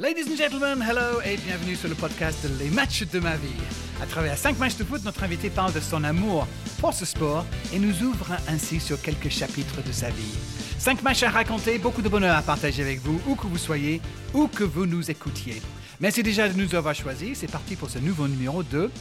Ladies and gentlemen, hello et bienvenue sur le podcast Les matchs de ma vie. À travers 5 matchs de foot, notre invité parle de son amour pour ce sport et nous ouvre ainsi sur quelques chapitres de sa vie. 5 matchs à raconter, beaucoup de bonheur à partager avec vous, où que vous soyez, où que vous nous écoutiez. Merci déjà de nous avoir choisis. C'est parti pour ce nouveau numéro de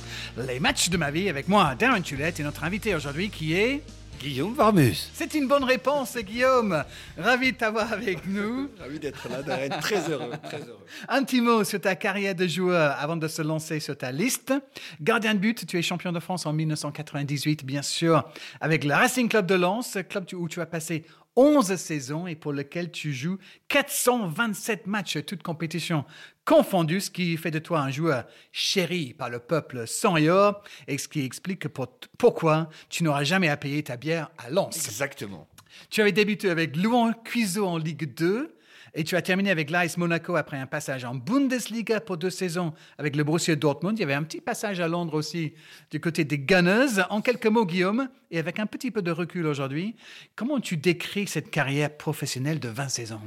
Les matchs de ma vie avec moi, Darren Tulette, et notre invité aujourd'hui qui est... Guillaume Varmus. C'est une bonne réponse, Guillaume. Ravi de t'avoir avec nous. Ravi d'être là, Darren. Très heureux, très heureux. Un petit mot sur ta carrière de joueur avant de se lancer sur ta liste. Gardien de but, tu es champion de France en 1998, bien sûr, avec le Racing Club de Lens, club où tu as passé 11 saisons et pour lequel tu joues 427 matchs, toutes compétitions confondues, ce qui fait de toi un joueur chéri par le peuple sans et or, et ce qui explique pourquoi tu n'auras jamais à payer ta bière à Lens. Exactement. Tu avais débuté avec Louan Cuiseau en Ligue 2, et tu as terminé avec l'AS Monaco après un passage en Bundesliga pour deux saisons avec le Borussia Dortmund. Il y avait un petit passage à Londres aussi du côté des Gunners. En quelques mots, Guillaume, et avec un petit peu de recul aujourd'hui, comment tu décris cette carrière professionnelle de 20 saisons?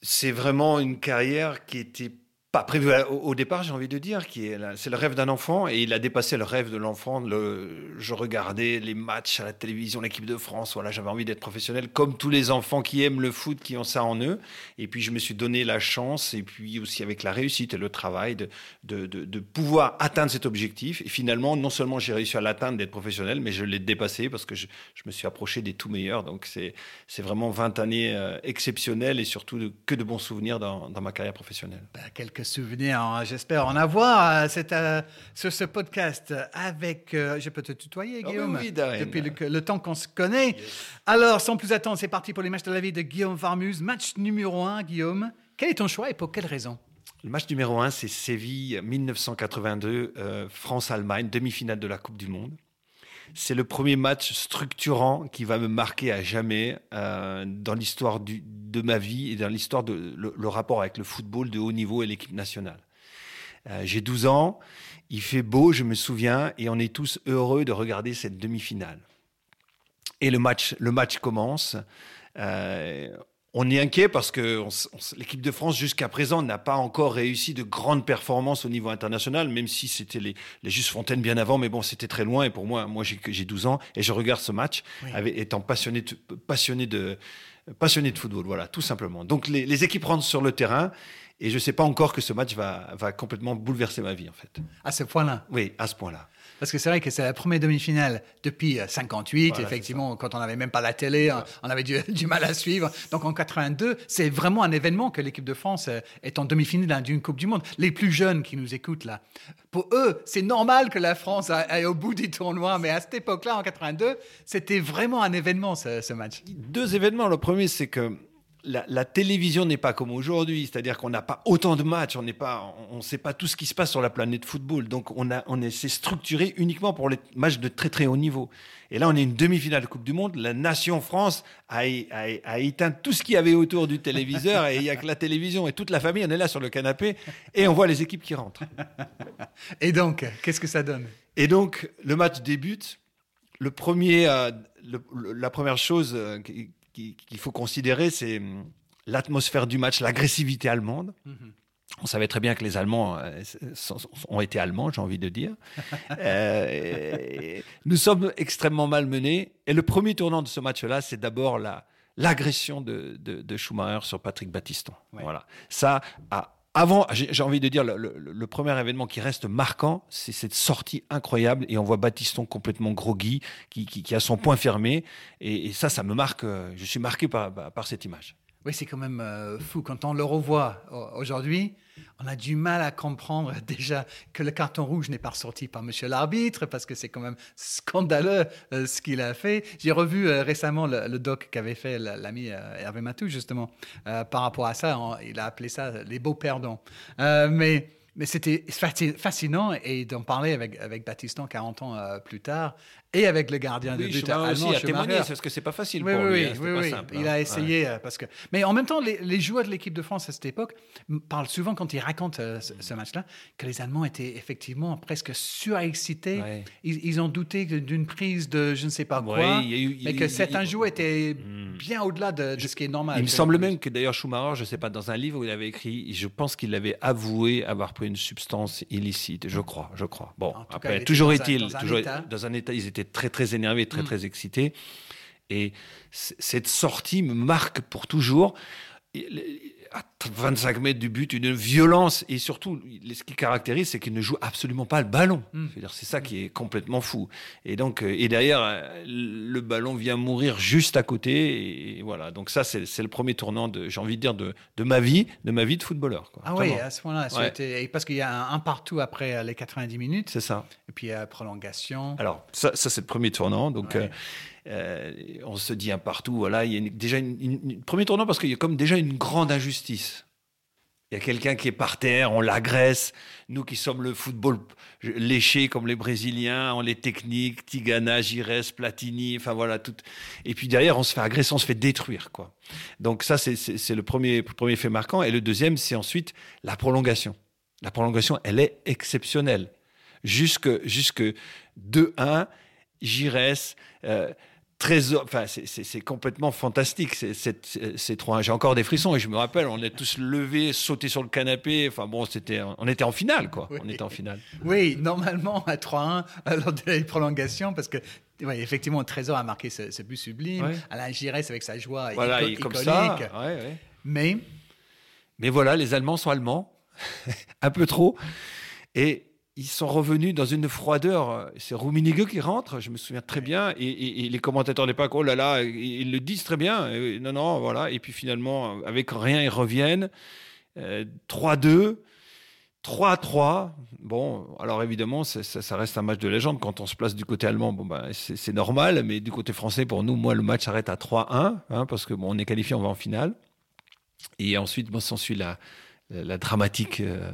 C'est vraiment une carrière qui était pas prévu au, départ, j'ai envie de dire, qui est c'est le rêve d'un enfant et il a dépassé le rêve de l'enfant. Le, je regardais les matchs à la télévision, l'équipe de France. Voilà, j'avais envie d'être professionnel, comme tous les enfants qui aiment le foot, qui ont ça en eux. Et puis je me suis donné la chance, et puis aussi avec la réussite et le travail, de, de, de, pouvoir atteindre cet objectif. Et finalement, non seulement j'ai réussi à l'atteindre, d'être professionnel, mais je l'ai dépassé parce que je, je, me suis approché des tout meilleurs. Donc c'est, c'est vraiment 20 années euh, exceptionnelles et surtout que de bons souvenirs dans, dans ma carrière professionnelle. Bah, souvenirs, hein. j'espère en avoir euh, euh, sur ce podcast avec, euh, je peux te tutoyer Oh, Guillaume, oui, depuis le, le temps qu'on se connaît. Alors, sans plus attendre, c'est parti pour les matchs de la vie de Guillaume Varmus. Match numéro 1, Guillaume. Quel est ton choix et pour quelle raison? Le match numéro un, c'est Séville 1982, euh, France-Allemagne, demi-finale de la Coupe du Monde. C'est le premier match structurant qui va me marquer à jamais euh, dans l'histoire de ma vie et dans l'histoire de le, le rapport avec le football de haut niveau et l'équipe nationale. Euh, J'ai 12 ans, il fait beau, je me souviens, et on est tous heureux de regarder cette demi-finale. Et le match, le match commence. Euh, on est inquiet parce que l'équipe de France jusqu'à présent n'a pas encore réussi de grandes performances au niveau international, même si c'était les, les Just Fontaine bien avant, mais bon, c'était très loin. Et pour moi, moi j'ai que- j'ai 12 ans et je regarde ce match Oui. avec, étant passionné de, passionné de passionné de football, voilà, tout simplement. Donc les, les équipes rentrent sur le terrain et je sais pas encore que ce match va, va complètement bouleverser ma vie en fait. À ce point-là? Oui, à ce point-là. Parce que c'est vrai que c'est la première demi-finale depuis euh, 58, Voilà, effectivement, quand on n'avait même pas la télé, on- on avait du, du mal à suivre. Donc en 82, c'est vraiment un événement que l'équipe de France euh, est en demi-finale d'une Coupe du Monde. Les plus jeunes qui nous écoutent là, pour eux, c'est normal que la France aille au bout du tournoi, mais à cette époque-là, en 82, c'était vraiment un événement ce, ce match. deux événements. Le premier, c'est que la, la télévision n'est pas comme aujourd'hui, c'est-à-dire qu'on n'a pas autant de matchs, on n'est pas, on ne sait pas tout ce qui se passe sur la planète football. Donc on a, on est, c'est structuré uniquement pour les matchs de très très haut niveau. Et là, on est une demi-finale de Coupe du Monde. La nation France a, éteint tout ce qu'il y avait autour du téléviseur et il y a que la télévision et toute la famille, on est là sur le canapé et on voit les équipes qui rentrent. Et donc, qu'est-ce que ça donne? Et donc, le match débute. Le premier, euh, le- le- la première chose euh, qui- qu'il faut considérer, c'est hum, l'atmosphère du match, l'agressivité allemande. On savait très bien que les Allemands euh, ont été allemands, j'ai envie de dire. Euh, nous sommes extrêmement malmenés. Et le premier tournant de ce match-là, c'est d'abord la l'agression de, de, de Schumacher sur Patrick Battiston. Ouais. Voilà. Ça, a- avant, j'ai envie de dire, le, premier événement qui reste marquant, c'est cette sortie incroyable. Et on voit Battiston complètement groggy, qui, qui, a son point fermé. Et, ça, ça me marque. euh, Je suis marqué par, cette image. Oui, c'est quand même euh, fou. Quand on le revoit aujourd'hui, on a du mal à comprendre déjà que le carton rouge n'est pas ressorti par monsieur l'arbitre, parce que c'est quand même scandaleux euh, ce qu'il a fait. J'ai revu euh, récemment le, doc qu'avait fait la- l'ami euh, Hervé Matou, justement, par rapport à ça. Il a appelé ça les beaux perdants. Mais mais c'était fasci- fascinant et d'en parler avec, avec Baptistan 40 ans plus tard et avec le gardien de Oui, but Schumacher allemand, aussi a Schumacher. témoigné, parce que c'est pas facile Oui, pour oui, lui. oui, hein, oui, pas simple, Il hein. a essayé euh, parce que. Mais en même temps, les, les joueurs de l'équipe de France à cette époque parlent souvent quand ils racontent euh, ce, ce match-là que les Allemands étaient effectivement presque surexcités. Ouais. Ils, ils ont douté d'une prise de je ne sais pas quoi, il y a eu- il y a mais que certains joueurs étaient bien au-delà de, de ce qui est normal. Il me semble même que d'ailleurs Schumacher, je ne sais pas, dans un livre où il avait écrit, je pense qu'il avait avoué avoir pris une substance illicite. Je crois, je crois. Bon, cas, après, toujours dans est-il, dans état. dans un état, ils étaient très très énervés, très Mm. très excités. Et cette sortie me marque pour toujours. Il- À 25 mètres du but, une violence et surtout, ce qui caractérise, c'est qu'il ne joue absolument pas le ballon. Mm. C'est ça qui est complètement fou. Et donc, euh, et derrière, le ballon vient mourir juste à côté. Et voilà. Donc ça, c'est le premier tournant de, j'ai envie de dire, de, de ma vie, de ma vie de footballeur. quoi. Ah oui, à ce moment-là, a Ouais. parce qu'il y a un, un partout après euh, les 90 minutes, C'est ça. et puis euh, prolongation. Alors, ça, ça c'est le premier tournant. Donc, Ouais. euh, euh, on se dit un partout. Voilà, il y a déjà une, premier tournant parce qu'il y a comme déjà une grande injustice. Il y a quelqu'un qui est par terre, on l'agresse. Nous qui sommes le football léché comme les Brésiliens, on les techniques, Tigana, Gires, Platini, enfin voilà tout. Et puis derrière, on se fait agresser, on se fait détruire, quoi. Donc ça, c'est le premier, premier fait marquant. Et le deuxième, c'est ensuite la prolongation. La prolongation, elle est exceptionnelle. Jusque, jusque 2-1, Gires, euh, Trésor, enfin, c'est- complètement fantastique. C'est- c'est- C'est trop. J'ai encore des frissons et je me rappelle, on est tous levés, sautés sur le canapé. Enfin bon, c'était, on était en finale, quoi. Oui. On était en finale. Oui, normalement à 3-1 euh, lors de la prolongation, parce que oui, effectivement, Trésor a marqué ce, ce but sublime. Ouais. Alain Giresse avec sa joie Voilà, comme ça. ouais, ouais. Mais Mais voilà, les Allemands sont allemands, un peu trop, et ils sont revenus dans une froideur. C'est Rummenigge qui rentre, je me souviens très bien, et, et- et les commentateurs de l'époque, oh là là, ils ils le disent très bien. Euh, Non, non, voilà. Et puis finalement, avec rien, ils reviennent. Euh, 3-2. 3-3. Bon, alors évidemment, ça, ça reste un match de légende. Quand on se place du côté allemand, bon, bah, c'est normal. Mais du côté français, pour nous, moi, le match s'arrête à 3-1, hein, parce que bon, on est qualifié, on va en finale. Et ensuite, bon, s'ensuit la, la dramatique euh,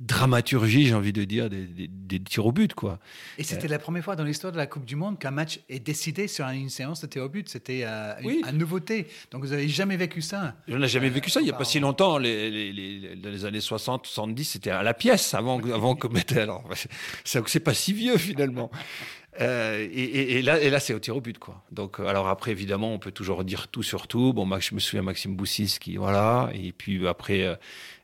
dramaturgie, j'ai envie de dire, des, des- des tirs au but, quoi. et c'était la première fois dans l'histoire de la Coupe du Monde qu'un match est décidé sur une séance de tir au but. C'était euh, une, Oui. une nouveauté. Donc vous n'avez jamais vécu ça? On n'a jamais vécu ça. Il n'y a pas si longtemps, les, les, les- dans les années 60, 70, c'était à la pièce avant, que- avant qu'on mette. Alors, c'est c'est pas si vieux finalement. Euh, et, et- et là, et là c'est au tir au but, quoi. Donc, euh, alors après, évidemment, on peut toujours dire tout sur tout. Bon, Max, je me souviens Maxime Boussis qui, voilà. Et puis après,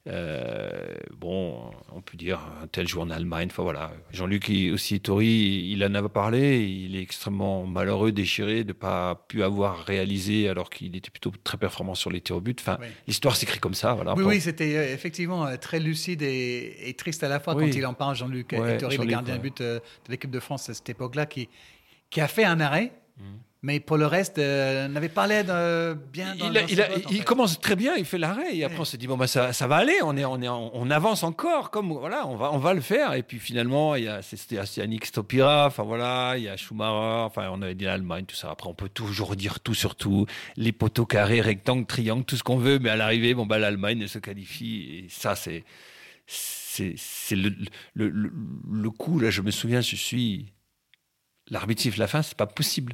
euh, bon, on peut dire un tel joueur en Allemagne. Enfin voilà. Jean-Luc aussi Tori, il en avait parlé. Il est extrêmement malheureux, déchiré de pas pu avoir réalisé alors qu'il était plutôt très performant sur les tirs au but. Enfin, Oui. l'histoire s'écrit comme ça, voilà. Oui, oui, c'était euh, effectivement euh, très lucide et, et triste à la fois Oui. quand il en parle, Jean-Luc Ouais, Ettori, le gardien de but de l'équipe de France à cette époque-là, qui, qui a fait un arrêt, mais pour le reste, euh, n'avait pas l'air de bien dans, il, dans il a- bottes, commence très bien, il fait l'arrêt et après Ouais. on se dit bon bah ça, ça va aller, on est on est on avance encore comme voilà on va on va le faire et puis finalement il y a c'était Yannick Stopira, enfin voilà il y a Schumacher, enfin on avait dit l'Allemagne tout ça. Après on peut toujours dire tout sur tout, les poteaux carrés, rectangles, triangles, tout ce qu'on veut, mais à l'arrivée bon bah l'Allemagne se qualifie et ça c'est c'est le, le, le, le coup là je me souviens je suis l'arbitre la fin c'est pas possible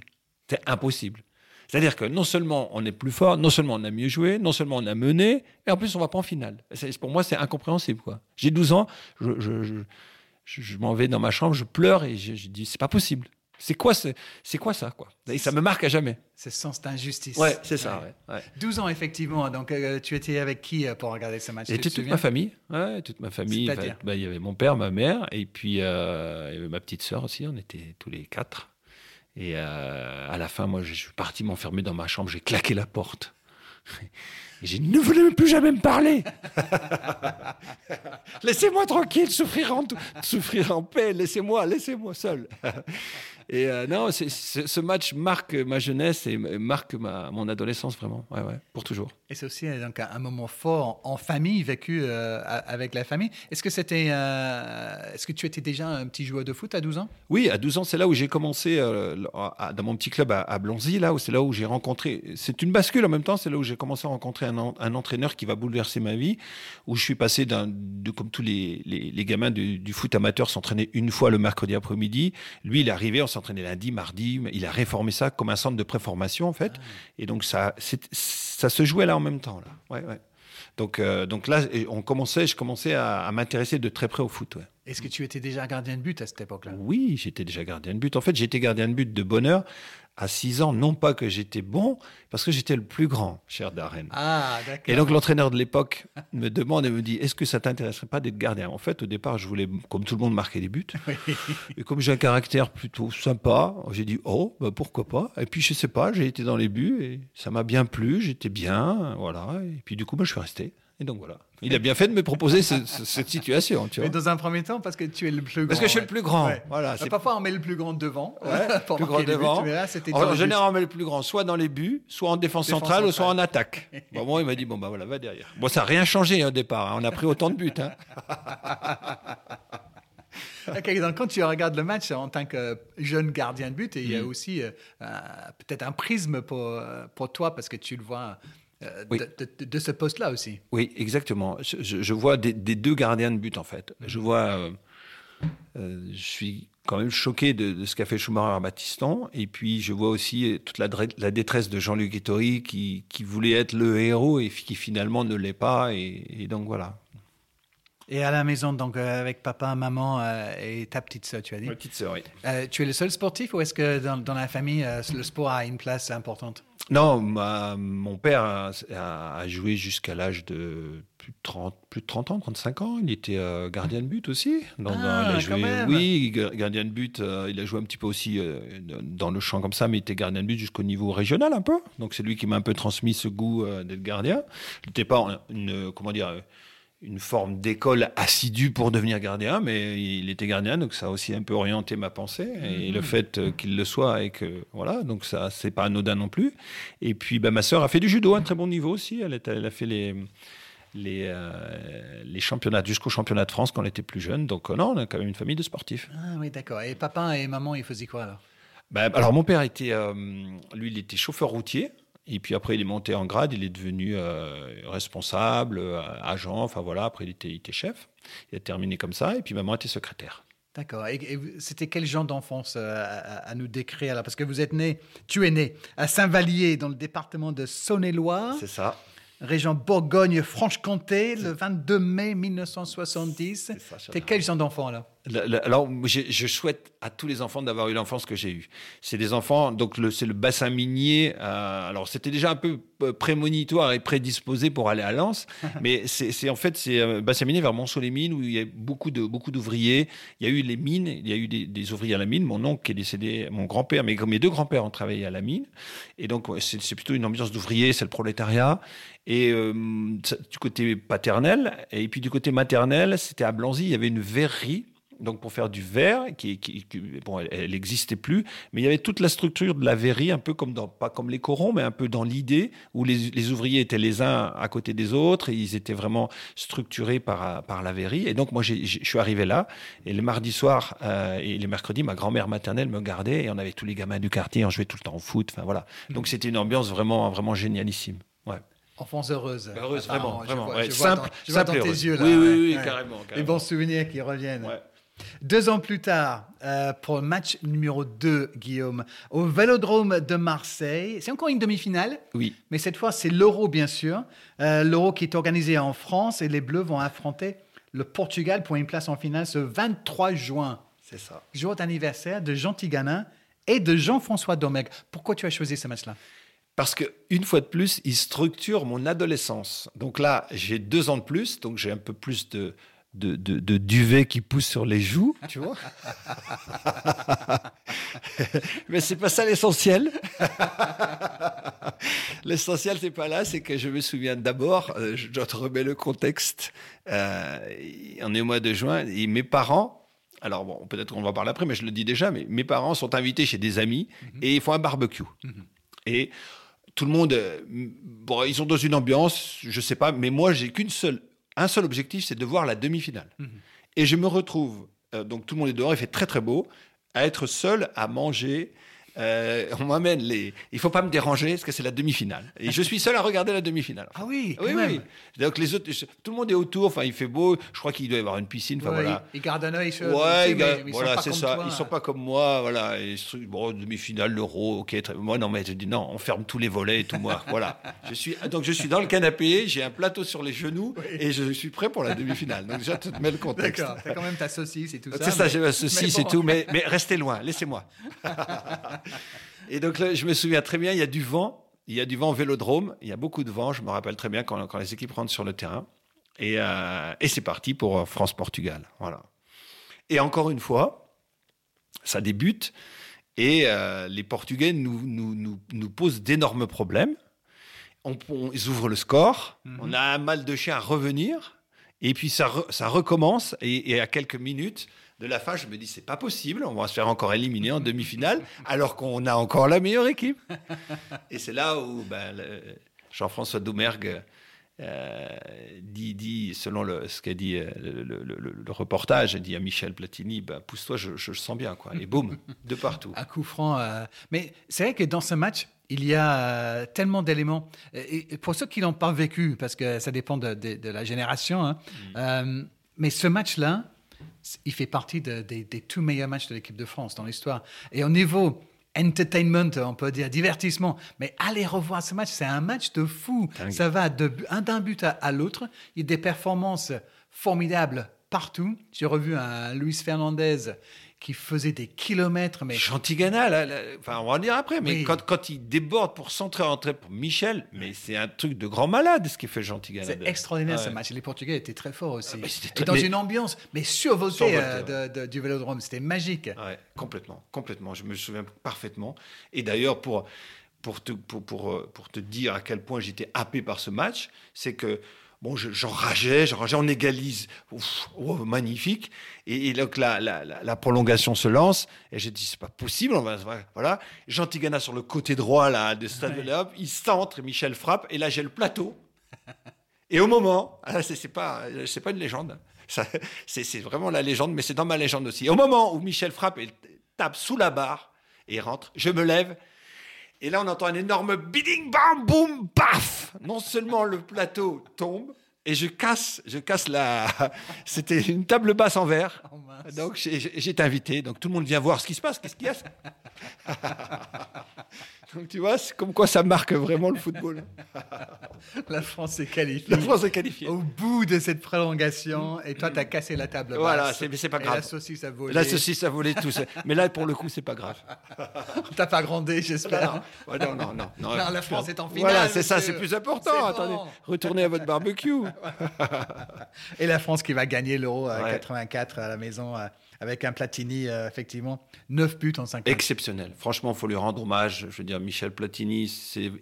c'est impossible c'est-à-dire que non seulement on est plus fort, non seulement on a mieux joué, non seulement on a mené, et en plus on va pas en finale. C'est- Pour moi, c'est incompréhensible. quoi. J'ai 12 ans, je, je, je, je- m'en vais dans ma chambre, je pleure et je, dis c'est pas possible. C'est quoi, ce- c'est quoi ça quoi? Et ça me marque à jamais. Ce sens d'injustice. Ouais, c'est ça. ouais, ouais. 12 ans, effectivement. Donc, euh, tu étais avec qui euh, pour regarder ce match te toute ma famille, ouais, toute ma famille. Enfin, bah, il y avait mon père, ma mère, et puis euh, y avait ma petite sœur aussi. On était tous les quatre. Et euh, à la fin, moi, je suis parti m'enfermer dans ma chambre. J'ai claqué la porte. Et j'ai dit, ne voulez plus jamais me parler. Laissez-moi tranquille, souffrir en, souffrir en paix. Laissez-moi, laissez-moi seul. Et euh, non, ce match marque ma jeunesse et marque ma, mon adolescence vraiment. Ouais, ouais, pour toujours. Et c'est aussi donc, un, un moment fort en, en famille, vécu euh, avec la famille. Est-ce que, c'était, euh, est-ce que tu étais déjà un petit joueur de foot à 12 ans? Oui, à 12 ans, c'est là où j'ai commencé à- dans mon petit club à, à Blonzy, là où c'est là où j'ai rencontré. C'est une bascule en même temps. C'est là où j'ai commencé à rencontrer un, en- un entraîneur qui va bouleverser ma vie, où je suis passé d'un, de comme tous les, les, les gamins du, du foot amateur s'entraîner une fois le mercredi après-midi. Lui, il est arrivé, on s'entraînait lundi, mardi. Il a réformé ça comme un centre de préformation, en fait. Et donc, ça, ça se jouait là en même temps. Là. Ouais, ouais. Donc, euh, donc là, on commençait, je commençais à, m'intéresser de très près au foot. Ouais. Est-ce que tu étais déjà gardien de but à cette époque-là? Oui, j'étais déjà gardien de but. En fait, j'étais gardien de but de bonheur à 6 ans, non pas que j'étais bon, parce que j'étais le plus grand, cher Darren. Ah, d'accord. Et donc l'entraîneur de l'époque me demande et me dit Est-ce que ça t'intéresserait pas d'être gardien? En fait, au départ, je voulais, comme tout le monde, marquer des buts. Et comme j'ai un caractère plutôt sympa, j'ai dit Oh, bah, pourquoi pas? Et puis, je sais pas, j'ai été dans les buts et ça m'a bien plu, j'étais bien, voilà. Et puis, du coup, bah, je suis resté. Et donc voilà. Il a bien fait de me proposer cette situation. Tu vois. Mais dans un premier temps, parce que tu es le plus grand. Parce que je suis le plus grand. Voilà, c'est... Parfois, on met le plus grand devant. le plus grand devant. en général, on met le plus grand soit dans les buts, soit en défense, centrale, ou soit en attaque. bon, moi, il m'a dit bon, bah voilà, va derrière. Bon, ça n'a rien changé au départ. Hein. On a pris autant de buts. Hein. donc, quand tu regardes le match en tant que jeune gardien de but, il y a mm. aussi euh, peut-être un prisme pour, euh, pour toi parce que tu le vois euh, de, ce poste-là aussi. Oui, exactement. Je, vois des, deux gardiens de but, en fait. Je vois. Euh, euh, je suis quand même choqué de, ce qu'a fait Schumacher à Battiston. Et puis, je vois aussi toute la, la détresse de Jean-Luc Ettori qui, qui, voulait être le héros et qui finalement ne l'est pas. Et, donc, voilà. Et à la maison, donc avec papa, maman et ta petite soeur, tu as dit Ma petite soeur, oui. tu es le seul sportif ou est-ce que dans, dans la famille, le sport a une place importante? Non, mon père a, joué jusqu'à l'âge de plus de 30, plus de 30 ans, 35 ans. Il était euh, gardien de but aussi. ah, oui, gardien de but. Euh, il a joué un petit peu aussi euh, dans le champ comme ça, mais il était gardien de but jusqu'au niveau régional un peu. Donc c'est lui qui m'a un peu transmis ce goût d'être gardien. Il n'était pas une, comment dire, une forme d'école assidue pour devenir gardien, mais il était gardien, donc ça a aussi un peu orienté ma pensée. Et le mhm. fait euh, qu'il le soit et que voilà, donc ça c'est pas anodin non plus. Et puis bah, ma sœur a fait du judo à un très bon niveau aussi. Elle, elle a fait les les, euh, les championnats jusqu'au championnat de France quand elle était plus jeune. Donc euh, non, on a quand même une famille de sportifs. Ah oui, d'accord. Et papa et maman, ils faisaient quoi alors? Bah, alors mon père était, lui, il était chauffeur routier. Et puis après, il est monté en grade, il est devenu euh, responsable, euh, agent, enfin voilà, après il était, chef. Il a terminé comme ça, et puis maman était secrétaire. D'accord. Et, c'était quel genre d'enfance euh, à, nous décrire là? Parce que vous êtes né, tu es né à Saint-Vallier, dans le département de Saône-et-Loire. C'est ça région Bourgogne-Franche-Comté, le 22 mai 1970. T'es quel genre d'enfant là alors, je, souhaite à tous les enfants d'avoir eu l'enfance que j'ai eue. C'est des enfants, donc c'est le bassin minier. Euh, alors, c'était déjà un peu euh, prémonitoire et prédisposé pour aller à Lens, mais c'est en fait c'est un bassin minier vers Monceau-les-Mines où il y a beaucoup de beaucoup d'ouvriers. Il y a eu les mines, il y a eu des, ouvriers à la mine. Mon oncle qui est décédé, mon grand-père, mes, mes deux grands-pères ont travaillé à la mine, et donc c'est plutôt une ambiance d'ouvrier, c'est le prolétariat. Et euh, du côté paternel, et puis du côté maternel, c'était à Blanzy, il y avait une verrerie donc pour faire du verre, qui, bon, elle n'existait plus, mais il y avait toute la structure de la verrerie, un peu comme dans, pas comme les corons, mais un peu dans l'idée où les, ouvriers étaient les uns à côté des autres, et ils étaient vraiment structurés par, par la verrerie. Et donc moi, je suis arrivé là, et le mardi soir euh, et les mercredis, ma grand-mère maternelle me gardait, et on avait tous les gamins du quartier, on jouait tout le temps au foot, enfin voilà. Donc c'était une ambiance vraiment, vraiment génialissime. Ouais. Enfance heureuse. Heureuse, vraiment, vraiment. Je vois, simple, je vois dans, tes yeux là. Oui, oui, oui, carrément, carrément, Les bons souvenirs qui reviennent. Ouais. Deux ans plus tard, euh, pour le match numéro 2, Guillaume, au Vélodrome de Marseille, c'est encore une demi-finale. Oui. Mais cette fois, c'est l'Euro, bien sûr. Euh, L'Euro qui est organisé en France et les Bleus vont affronter le Portugal pour une place en finale ce 23 juin. C'est ça. Jour d'anniversaire de Jean Tiganin et de Jean-François Domecq. Pourquoi tu as choisi ce match-là? Parce que une fois de plus, il structure mon adolescence. Donc là, j'ai deux ans de plus, donc j'ai un peu plus de, de, de, duvet qui pousse sur les joues, tu vois. Mais c'est pas ça l'essentiel. l'essentiel, c'est pas là, c'est que je me souviens d'abord, euh, je te remets le contexte. Euh, on est au mois de juin et mes parents, alors bon, peut-être qu'on va parler après, mais je le dis déjà, mais mes parents sont invités chez des amis mhm. et ils font un barbecue. Mhm. Et tout le monde, euh, bon, ils sont dans une ambiance, je sais pas, mais moi, j'ai qu'une seule un seul objectif, c'est de voir la demi-finale. Mhm. Et je me retrouve, euh, donc tout le monde est dehors, il fait très très beau, à être seul à manger euh, on m'amène les. Il faut pas me déranger parce que c'est la demi-finale. Et je suis seul à regarder la demi-finale. Ah oui, quand oui, même. oui. Donc les autres, tout le monde est autour. Enfin, il fait beau. Je crois qu'il doit y avoir une piscine. Enfin Ouais, voilà. Ils gardent un œil sur. Ouais, mais- mais ils voilà, c'est ça. toi. Ils sont pas comme moi, voilà. Et bon, demi-finale, l'euro, ok. très- Moi, non, mais je dis non, on ferme tous les volets et tout moi. voilà. Je suis donc je suis dans le canapé, j'ai un plateau sur les genoux et je suis prêt pour la demi-finale. Donc déjà, tu te mets le contexte. D'accord, t'as quand même ta saucisse et tout ça. C'est ça, j'ai ma saucisse et tout, mais, mais restez loin, laissez-moi. et donc là, je me souviens très bien, il y a du vent, il y a du vent au vélodrome, il y a beaucoup de vent, je me rappelle très bien quand, quand les équipes rentrent sur le terrain. Et, euh, et c'est parti pour euh, France-Portugal. Voilà. Et encore une fois, ça débute et euh, les Portugais nous, nous, nous, nous posent d'énormes problèmes. On, on- ils ouvrent le score, on a un mal de chien à revenir, et puis ça, re- ça recommence. Et, et à quelques minutes de la fin, je me dis c'est pas possible, on va se faire encore éliminer en demi-finale, alors qu'on a encore la meilleure équipe. Et c'est là où ben, Jean-François Doumergue euh, dit, dit, selon le, ce qu'a dit euh, le, le- le- le reportage, dit à Michel Platini, ben, pousse-toi, je, je le sens bien, quoi. Et boum, de partout. Un coup franc. euh, Mais c'est vrai que dans ce match, il y a tellement d'éléments. Et pour ceux qui l'ont pas vécu, parce que ça dépend de, de- de la génération, hein, euh, mais ce match-là, il fait partie de- des, des tout meilleurs matchs de l'équipe de France dans l'histoire. Et au niveau entertainment, on peut dire divertissement, mais allez revoir ce match, c'est un match de fou. Dingue. Ça va de, d'un but à, à l'autre. Il y a des performances formidables partout. J'ai revu un Luis Fernandez qui faisait des kilomètres, mais Chantigana, là, là, enfin, on va en dire après, mais Oui. quand, quand il déborde pour centrer entrer pour Michel, mais c'est un truc de grand malade ce qu'il fait Chantigana. C'est extraordinaire ce Ouais. match. Les Portugais étaient très forts aussi. Ah, et dans mais- une ambiance, mais survoltée Survoltée, euh, de- de- du vélodrome. C'était magique. Ouais, complètement, complètement. Je me souviens parfaitement. Et d'ailleurs, pour, pour, te, pour, pour, euh, pour te dire à quel point j'étais happé par ce match, c'est que bon, je- j'enrageais, j'enrageais, on égalise. Ouf, oh, magnifique. Et, et donc, la, la, la, la prolongation se lance. Et j'ai dit, c'est pas possible. On va, voilà. Jean Tigana sur le côté droit là, de Stade de l'Europe, il centre, Michel frappe. Et là, j'ai le plateau. Et au moment, ah, c'est pas, c'est pas une légende. C'est vraiment la légende, mais c'est dans ma légende aussi. Au moment où Michel frappe et tape sous la barre et rentre, je me lève. Et là, on entend un énorme biding, bam, boum, paf. Non seulement le plateau tombe, et je casse, je casse la. C'était une table basse en verre. Oh. Donc j'ai invité, donc tout le monde vient voir ce qui se passe. Qu'est-ce qu'il y a Donc tu vois, c'est comme quoi ça marque vraiment le football. La France est qualifiée. La France est qualifiée. Au bout de cette prolongation, et toi, tu as cassé la table. Voilà, basse. c'est- mais c'est pas Et grave. la saucisse a volé. Là, ceci, ça volait tout ça. Mais là, pour le coup, c'est pas grave. T'as pas grandi, j'espère. Non, Ouais, non, non, non, la France est en finale, Voilà, c'est ça, c'est plus important. Attendez, bon. retournez à votre barbecue. Et la France qui va gagner l'Euro à Ouais. 84 à la maison euh, avec un Platini, euh, effectivement. 9 buts en 5 matchs. Exceptionnel. Franchement, il faut lui rendre hommage. Je veux dire, Michel Platini,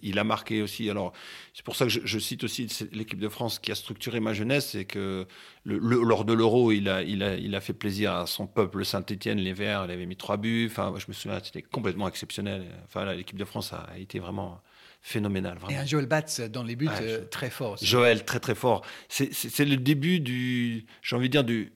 il a marqué aussi. Alors, c'est pour ça que je, je cite aussi l'équipe de France qui a structuré ma jeunesse. C'est que le- le- lors de l'Euro, il a, il, a, il a fait plaisir à son peuple Saint-Etienne, les Verts. Il avait mis trois buts. Enfin, je me souviens, c'était complètement exceptionnel. Enfin, l'équipe de France a été vraiment phénoménale. Et un Joel Batz dans les buts Ouais, euh, très fort. aussi. Joël, très très fort. C'est- le début du, j'ai envie de dire du,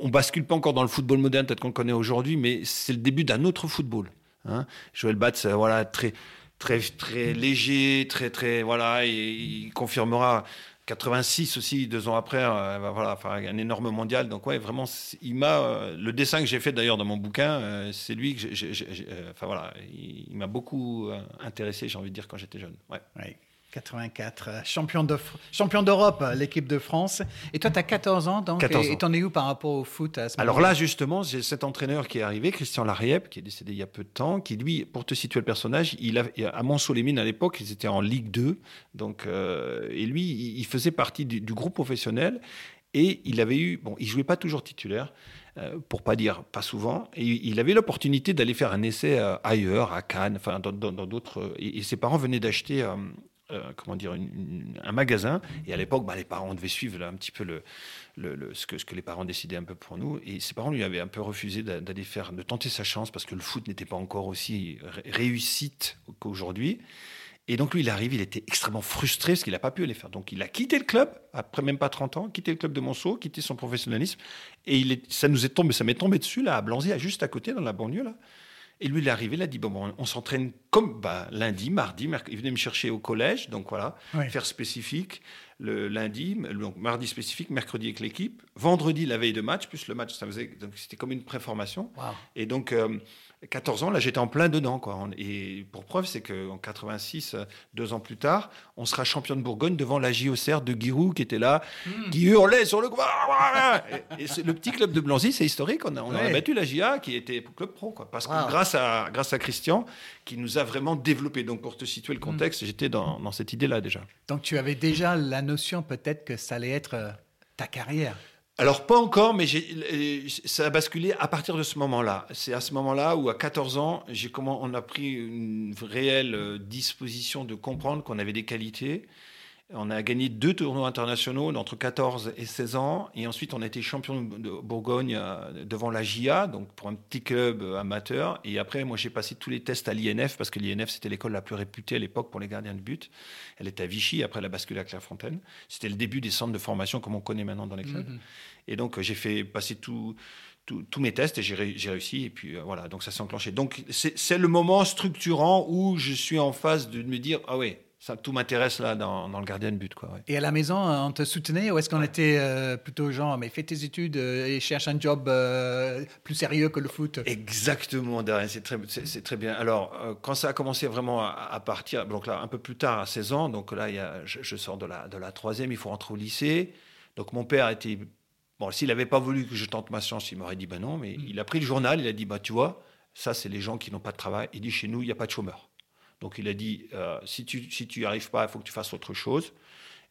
on bascule pas encore dans le football moderne tel qu'on le connaît aujourd'hui, mais c'est le début d'un autre football. Hein. Joël Batz, euh, voilà, très très très léger, très très voilà, et il confirmera. 86 aussi, deux ans après, euh, un énorme mondial. Donc vraiment, il euh, le dessin que j'ai fait d'ailleurs dans mon bouquin, euh, c'est lui que j'ai- enfin m'a beaucoup intéressé, j'ai envie de dire quand j'étais jeune. 84, euh, champion de champion d'Europe, euh, l'équipe de France. Et toi, tu as 14 ans, donc. 14 et- ans. Et t'en es où par rapport au foot à ce Alors là, justement, j'ai cet entraîneur qui est arrivé, Christian Lariep, qui est décédé il y a peu de temps, qui lui, pour te situer le personnage, il a, à Mont-Solémine à l'époque, ils étaient en Ligue 2, donc, euh, et lui, il faisait partie du, du groupe professionnel, et il avait eu, bon, il jouait pas toujours titulaire, euh, pour pas dire pas souvent, et il avait l'opportunité d'aller faire un essai euh, ailleurs, à Cannes, enfin dans d'autres, et, et ses parents venaient d'acheter. euh, euh, comment dire, un magasin. Et à l'époque, bah, les parents devaient suivre un petit peu ce, que, les parents décidaient un peu pour nous. Et ses parents lui avaient un peu refusé d'a- d'aller faire, de tenter sa chance parce que le foot n'était pas encore aussi ré- réussite qu'aujourd'hui. Et donc lui, il arrive, il était extrêmement frustré parce qu'il n'a pas pu aller faire. Donc il a quitté le club, après même pas 30 ans, quitté le club de Monceau, quitté son professionnalisme. Et ça nous est tombé, ça m'est tombé dessus, là, à Blanzy, juste à côté, dans la banlieue, là. Et lui, il est arrivé, il a dit bon, bon on s'entraîne comme bah, lundi, mardi, mercredi. Il venait me chercher au collège, donc voilà, faire spécifique le lundi, donc mardi spécifique, mercredi avec l'équipe, vendredi la veille de match, plus le match, ça faisait donc c'était comme une préformation. Et donc euh, 14 ans, là, j'étais en plein dedans. Quoi. Et pour preuve, c'est qu'en 86, deux ans plus tard, on sera champion de Bourgogne devant la JOCR de Giroud qui était là, hmm. qui hurlait sur le. et, et le petit club de Blanzy, c'est historique. On a, on a battu la JA qui était club pro. Quoi. Parce que grâce à, grâce à Christian, qui nous a vraiment développé. Donc, pour te situer le hmm. contexte, j'étais dans, dans cette idée-là déjà. Donc, tu avais déjà la notion peut-être que ça allait être euh, ta carrière alors pas encore, mais ça a basculé à partir de ce moment-là. C'est à ce moment-là où à 14 ans, comment on a pris une réelle euh, disposition de comprendre qu'on avait des qualités on a gagné deux tournois internationaux entre 14 et 16 ans. Et ensuite, on a été champion de Bourgogne euh, devant la GIA, donc pour un petit club euh, amateur. Et après, moi, j'ai passé tous les tests à l'INF, parce que l'INF, c'était l'école la plus réputée à l'époque pour les gardiens de but. Elle était à Vichy, après, elle a basculé à Clairefontaine. C'était le début des centres de formation, comme on connaît maintenant dans les clubs. Mhm. Et donc, j'ai fait passer tous mes tests et j'ai réussi. Et puis, euh, voilà, donc ça s'est enclenché. Donc, c'est le moment structurant où je suis en phase de me dire, ah ouais, ça, tout m'intéresse là dans, le gardien de but. Quoi, Et à la maison, on te soutenait ou est-ce qu'on était euh, plutôt genre, mais fais tes études euh, et cherche un job euh, plus sérieux que le foot? Exactement, Darren, c'est très, c'est, très bien. Alors, quand ça a commencé vraiment à, partir, donc là, un peu plus tard, à 16 ans, donc là, il y a, je, sors de la, de la troisième, il faut rentrer au lycée. Donc mon père était. Bon, s'il n'avait pas voulu que je tente ma chance, il m'aurait dit ben non, mais mm. il a pris le journal, il a dit bah tu vois, ça c'est les gens qui n'ont pas de travail. Il dit chez nous, il n'y a pas de chômeurs. Donc il a dit, euh, si tu si tu n'y arrives pas, il faut que tu fasses autre chose.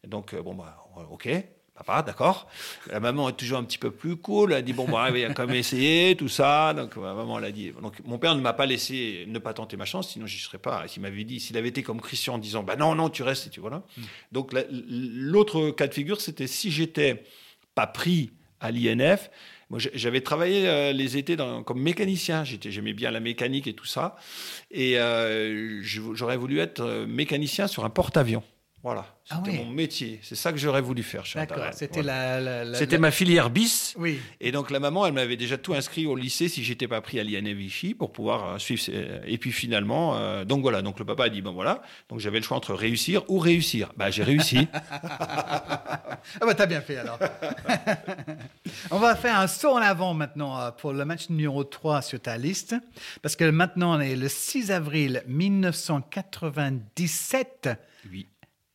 Et donc, euh, bon, bah, ok, papa, d'accord. La maman est toujours un petit peu plus cool. Elle a dit, bon, bah, il a quand même essayé, tout ça. Donc, ma maman l'a dit. Donc, mon père ne m'a pas laissé ne pas tenter ma chance, sinon j'y serais pas. S'il m'avait dit, s'il avait été comme Christian en disant, bah non, non, tu restes, et tu voilà. Hmm. Donc, l'autre cas de figure, c'était si j'étais pas pris à l'INF, moi, j'avais travaillé euh, les étés comme mécanicien. J'aimais bien la mécanique et tout ça. Et euh, j'aurais voulu être euh, mécanicien sur un porte-avions. Voilà, ah c'était mon métier. C'est ça que j'aurais voulu faire. D'accord, c'était la, C'était ma filière bis. Oui. Et donc la maman, elle m'avait déjà tout inscrit au lycée si j'étais pas pris à Vichy pour pouvoir suivre. Et puis finalement, donc voilà, donc le papa a dit bon voilà, donc j'avais le choix entre réussir ou réussir. Bah j'ai réussi. ah bah t'as bien fait alors. On va faire un saut en avant maintenant euh, pour le match numéro 3 sur ta liste. Parce que maintenant, on est le 6 avril 1997. Oui.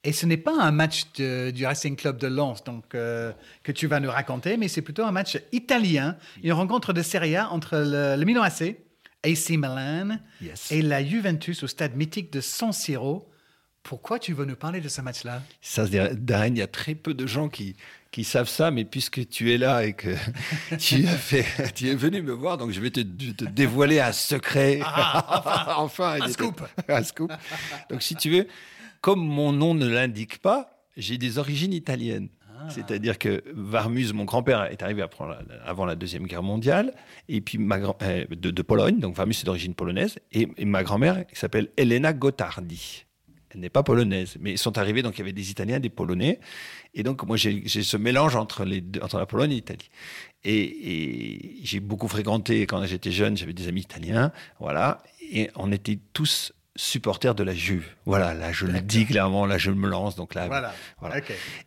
Et ce n'est pas un match du Racing Club de Lens donc, euh, que tu vas nous raconter, mais c'est plutôt un match italien, une rencontre de Serie A entre le, Milan AC, AC Milan, et la Juventus au stade mythique de San Siro. Pourquoi tu veux nous parler de ce match-là? Ça, Darren, il y a très peu de gens qui, qui savent ça, mais puisque tu es là et que tu, as fait, tu es venu me voir, donc je vais te, dévoiler un secret. Ah, enfin, un scoop. un scoop. Donc si tu veux, comme mon nom ne l'indique pas, j'ai des origines italiennes. Ah. C'est-à-dire que Varmus, mon grand-père, est arrivé avant la Deuxième Guerre mondiale, et puis ma euh, de, Pologne, donc Varmus est d'origine polonaise, et, et ma grand-mère qui s'appelle Elena Gottardi elle n'est pas polonaise, mais ils sont arrivés, donc il y avait des Italiens, des Polonais, et donc moi j'ai ce mélange entre, les entre la Pologne et l'Italie. Et, j'ai beaucoup fréquenté, quand j'étais jeune, j'avais des amis italiens, voilà, et on était tous supporter de la Juve. Voilà, là je le dis clairement, là je me lance. Donc là, voilà.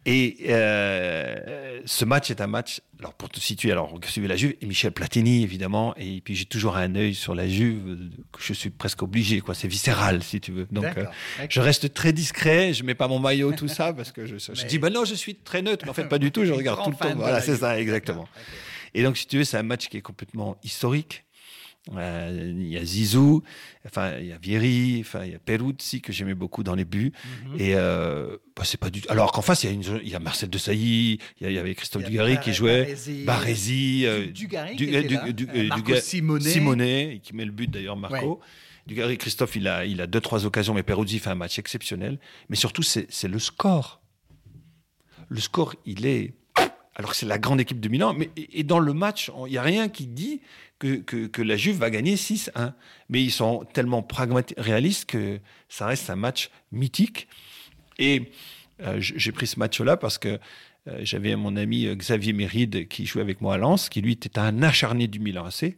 Et euh, ce match est un match. Alors pour te situer, alors suivez la Juve et Michel Platini évidemment. Et puis j'ai toujours un œil sur la Juve je suis presque obligé. Quoi, c'est viscéral si tu veux. Donc euh, je reste très discret. Je mets pas mon maillot tout ça parce que je, je dis ben non, je suis très neutre. Mais en fait pas du tout. Je regarde tout le temps. Voilà, c'est ça exactement. Et donc si tu veux, c'est un match qui est complètement historique il y a Zizou, enfin il y a Vieri, enfin il y a Peruzzi que j'aimais beaucoup dans les buts. Mhm. Et euh, bah, c'est pas du Alors qu'en face il y a, une, il y a Marcel Desailly, il y, avait Christophe Dugarry qui jouait, Baresi, euh, Dugarry, Simonet, qui met le but d'ailleurs Marco. Dugarry, Christophe, il a, il a deux trois occasions, mais Peruzzi fait un match exceptionnel. Mais surtout c'est le score. Le score, il est alors que c'est la grande équipe de Milan. Mais, et dans le match, il n'y a rien qui dit que, que, la Juve va gagner 6-1. Mais ils sont tellement pragmatiques, réalistes que ça reste un match mythique. Et euh, j'ai pris ce match-là parce que euh, j'avais mon ami euh, Xavier Méride qui jouait avec moi à Lens, qui lui était un acharné du Milan AC.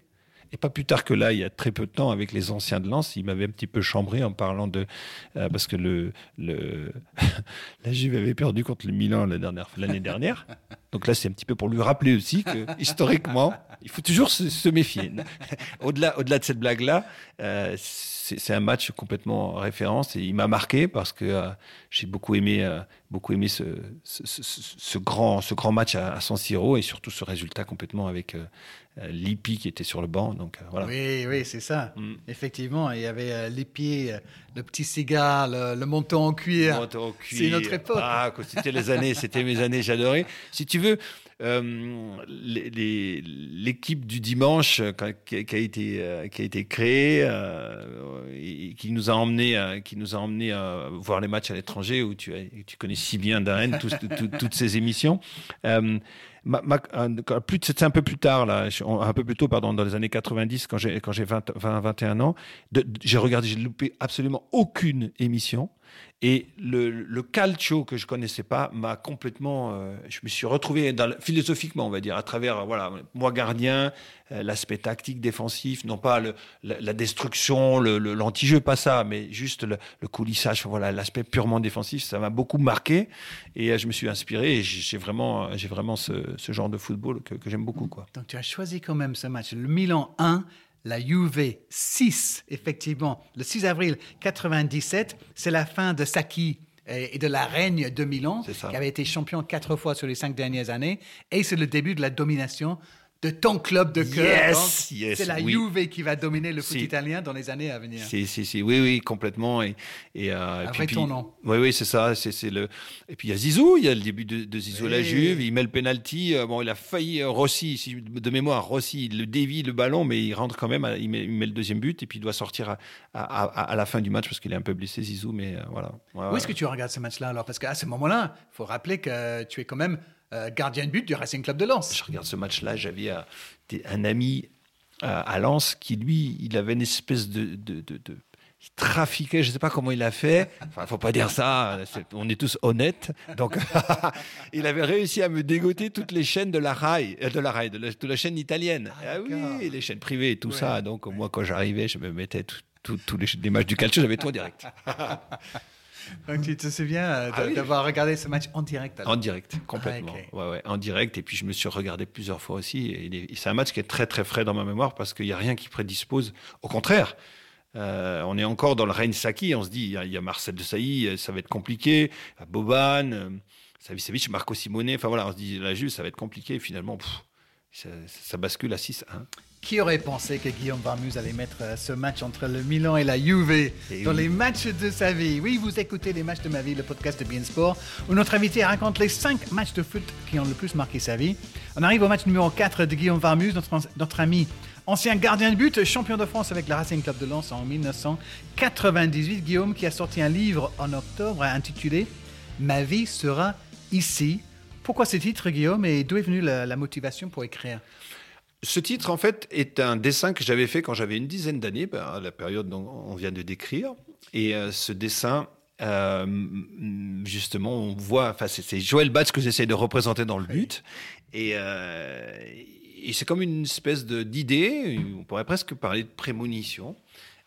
Et pas plus tard que là, il y a très peu de temps, avec les anciens de Lens, il m'avait un petit peu chambré en parlant de. Parce que le, le la Juve avait perdu contre le Milan l'année dernière. Donc là, c'est un petit peu pour lui rappeler aussi que, historiquement, il faut toujours se, méfier. au-delà, au-delà de cette blague-là, euh, c'est un match complètement référence et il m'a marqué parce que euh, j'ai beaucoup aimé, euh, beaucoup aimé ce, ce, grand, ce grand match à, San Siro et surtout ce résultat complètement avec Lippi qui était sur le banc. Donc, voilà. Oui, oui, c'est ça. Mm. Effectivement, il y avait Lippi, le petit cigare, le, manteau en cuir. C'est notre époque. Ah, c'était les années, c'était mes années, j'adorais. Si tu veux, euh, l'équipe du dimanche euh, qui a, été euh, qui a été créée et qui nous a emmené qui nous a emmené à voir les matchs à l'étranger où tu tu connais si bien Darren toutes ces émissions c'était un peu plus tard, là, un peu plus tôt, pardon, dans les années 90, quand j'ai, quand j'ai 20, 20, 21 ans, j'ai regardé, j'ai loupé absolument aucune émission. Et le, le, calcio que je connaissais pas m'a complètement. Euh, je me suis retrouvé philosophiquement, on va dire, à travers voilà, moi gardien, euh, l'aspect tactique défensif, non pas le, la, destruction, l'anti-jeu, pas ça, mais juste le, coulissage, voilà, l'aspect purement défensif, ça m'a beaucoup marqué et euh, je me suis inspiré et j'ai vraiment, j'ai vraiment ce, ce, genre de football que, que j'aime beaucoup. Quoi. Donc tu as choisi quand même ce match, le Milan 1 la Juve 6, effectivement, le 6 avril 97, c'est la fin de Saki et de la règne de Milan, qui avait été champion quatre fois sur les cinq dernières années, et c'est le début de la domination de ton club de cœur. c'est la Juve qui va dominer le foot italien dans les années à venir. Si, si, si. Oui, oui, complètement. Et, et, euh, Après ton nom. Oui, oui, c'est ça. C'est, le... Et puis il y a Zizou, il y a le début de, Zizou la Juve, il met le penalty. Euh, bon, il a failli, euh, Rossi, de mémoire, Rossi, il le dévie le ballon, mais il rentre quand même, il, met, le deuxième but, et puis il doit sortir à, à, la fin du match parce qu'il est un peu blessé, Zizou, mais voilà. Où est-ce que tu regardes ce match-là alors? Parce qu'à ce moment-là, il faut rappeler que tu es quand même euh, gardien de but du Racing Club de Lens. Je regarde ce match-là, j'avais euh, un ami euh, à Lens qui, lui, il avait une espèce de, de, il trafiquait, je ne sais pas comment il a fait. Enfin, faut pas dire ça. on est tous honnêtes. Donc, il avait réussi à me dégoter toutes les chaînes de la RAI, de la RAI, de la, chaîne italienne. Ah, ah oui, les chaînes privées et tout ça. Donc, moi, quand j'arrivais, je me mettais tous les, les, matchs du calcio, j'avais tout en direct. Donc tu te souviens euh, ah d'avoir regardé ce match en direct En direct, complètement. Ah, ouais, ouais, en direct. Et puis je me suis regardé plusieurs fois aussi. Et c'est un match qui est très très frais dans ma mémoire parce qu'il n'y a rien qui prédispose. Au contraire, euh, on est encore dans le règne Saki. On se dit, il y, a Marcel de Sailly, euh, ça va être compliqué. Boban, euh, Savicevic, Marco Simone. Enfin voilà, on se dit, la Juve, ça va être compliqué. Et finalement, ça, ça, bascule à 6-1. Qui aurait pensé que Guillaume Barmuz allait mettre euh, ce match entre le Milan et la Juve dans les matchs de sa vie? Oui, vous écoutez les matchs de ma vie, le podcast de Bien Sport, où notre invité raconte les 5 matchs de foot qui ont le plus marqué sa vie. On arrive au match numéro 4 de Guillaume Barmuz, notre, notre ami ancien gardien de but, champion de France avec la Racing Club de Lens en 1998. Guillaume qui a sorti un livre en octobre intitulé Ma vie sera ici. Pourquoi ce titre, Guillaume, et d'où est venue la motivation pour écrire ce titre, en fait, est un dessin que j'avais fait quand j'avais une dizaine d'années, ben, la période dont on vient de décrire. Et euh, ce dessin, euh, justement, on voit, enfin, c'est Joël Batz que j'essaie de représenter dans le but. Et, euh, et c'est comme une espèce d'idée, on pourrait presque parler de prémonition.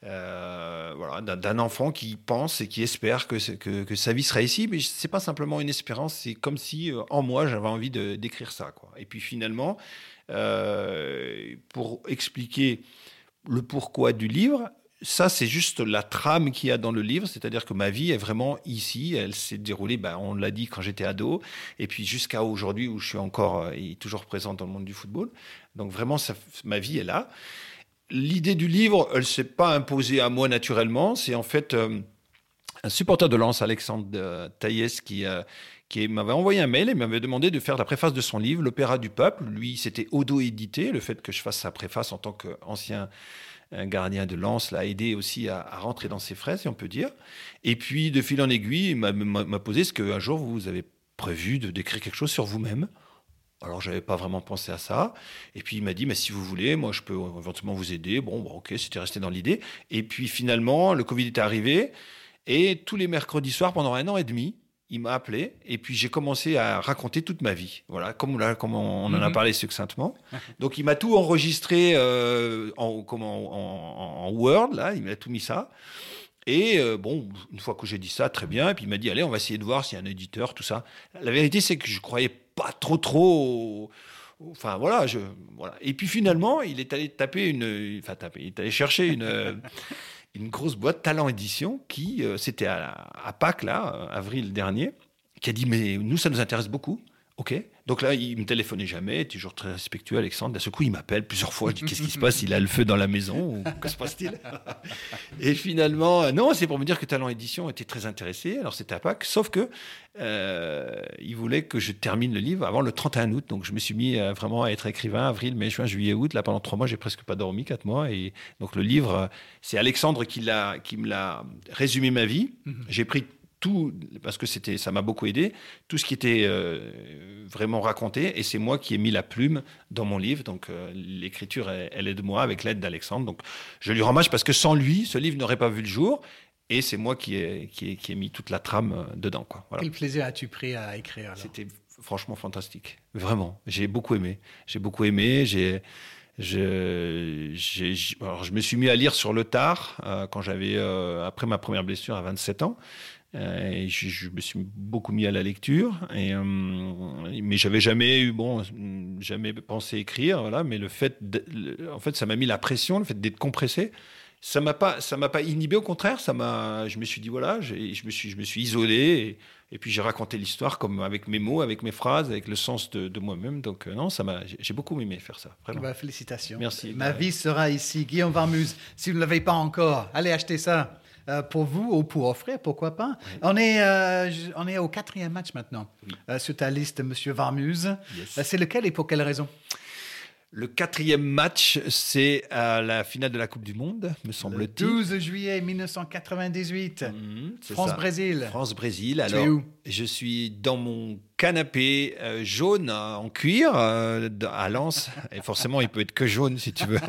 voilà, d'un enfant qui pense et qui espère que, que, que sa vie sera ici, mais c'est pas simplement une espérance, c'est comme si en moi j'avais envie d'écrire ça, quoi. Et puis finalement, euh, pour expliquer le pourquoi du livre. Ça, c'est juste la trame qu'il y a dans le livre, c'est-à-dire que ma vie est vraiment ici. Elle s'est déroulée, ben, on l'a dit, quand j'étais ado, et puis jusqu'à aujourd'hui où je suis encore euh, et toujours présent dans le monde du football. Donc vraiment, ma vie est là. L'idée du livre, elle s'est pas imposée à moi naturellement. C'est en fait euh, un supporter de Lens, Alexandre Taïès, qui, qui m'avait envoyé un mail et m'avait demandé de faire la préface de son livre, L'Opéra du Peuple. Lui, c'était Odo édité. Le fait que je fasse sa préface en tant qu'ancien euh, gardien de lance l'a aidé aussi à, rentrer dans ses frais, si on peut dire. Et puis, de fil en aiguille, il m'a posé ce qu'un jour vous avez prévu de d'écrire quelque chose sur vous-même. Alors, j'avais pas vraiment pensé à ça. Et puis, il m'a dit, mais si vous voulez, moi, je peux éventuellement vous aider. Bon, bon ok, c'était resté dans l'idée. Et puis, finalement, le Covid est arrivé. Et tous les mercredis soirs, pendant un an et demi, il m'a appelé et puis j'ai commencé à raconter toute ma vie. Voilà, comme, là, comme on, en a Mhm. parlé succinctement. Donc il m'a tout enregistré euh, en, comment, en, en Word, là, il m'a tout mis ça. Et euh, bon, une fois que j'ai dit ça, très bien. Et puis il m'a dit, allez, on va essayer de voir s'il y a un éditeur, tout ça. La vérité, c'est que je croyais pas trop, trop. au- Enfin voilà, je voilà. Et puis finalement, il est allé taper une, enfin taper, il est allé chercher une une grosse boîte Talent Édition qui, euh, c'était à, à Pâques là, euh, avril dernier, qui a dit mais nous ça nous intéresse beaucoup. Ok. Donc là, il me téléphonait jamais, toujours très respectueux, Alexandre. D'un seul coup, il m'appelle plusieurs fois. Je dis qu'est-ce qui se passe? Il a le feu dans la maison ou que se passe-t-il? Et finalement, euh, non, c'est pour me dire que Talent Édition était très intéressé. Alors c'était à Pâques, sauf que euh, il voulait que je termine le livre avant le 31 août. Donc je me suis mis euh, vraiment à être écrivain avril, mai, juin, juillet, août. Là pendant trois mois, j'ai presque pas dormi, quatre mois. Et donc le livre, c'est Alexandre qui qui me l'a résumé ma vie. J'ai pris tout parce que c'était, ça m'a beaucoup aidé. Tout ce qui était euh, vraiment raconté, et c'est moi qui ai mis la plume dans mon livre. Donc euh, l'écriture, elle, elle est de moi avec l'aide d'Alexandre. Donc je lui rends hommage parce que sans lui, ce livre n'aurait pas vu le jour. Et c'est moi qui ai, qui, ai, qui ai mis toute la trame euh, dedans. Quoi. Voilà. Quel plaisir as-tu pris à écrire C'était franchement fantastique. Vraiment. J'ai beaucoup aimé. J'ai beaucoup aimé. J'ai. Je, alors, me suis mis à lire sur le tard euh, quand j'avais euh, après ma première blessure à 27 ans. Euh, et je, je me suis beaucoup mis à la lecture. Et, euh, mais j'avais jamais eu bon, jamais pensé écrire. Voilà. Mais le fait, de- en fait, ça m'a mis la pression, le fait d'être compressé. Ça m'a pas, ça m'a pas inhibé. Au contraire, ça m'a. Je me suis dit voilà, je me suis, je me suis isolé. Et, et puis j'ai raconté l'histoire comme avec mes mots, avec mes phrases, avec le sens de, de moi-même. Donc euh, non, ça m'a, j'ai- beaucoup aimé faire ça, vraiment. Bah, félicitations. Merci. Ma vie sera ici. Guillaume Varmuse, si vous ne l'avez pas encore, allez acheter ça. Euh, pour vous ou pour offrir, pourquoi pas. On, est, euh, on est au quatrième match maintenant Oui. euh, sur ta liste, Monsieur Varmuse. Yes. C'est lequel et pour quelle raison? Le quatrième match, c'est à la finale de la Coupe du Monde, me Le semble-t-il. 12 juillet 1998. Mhm, c'est ça. France-Brésil. France-Brésil. Tu Alors, es où? je suis dans mon canapé euh, jaune euh, en cuir euh, à Lens. Et forcément, il peut être que jaune si tu veux.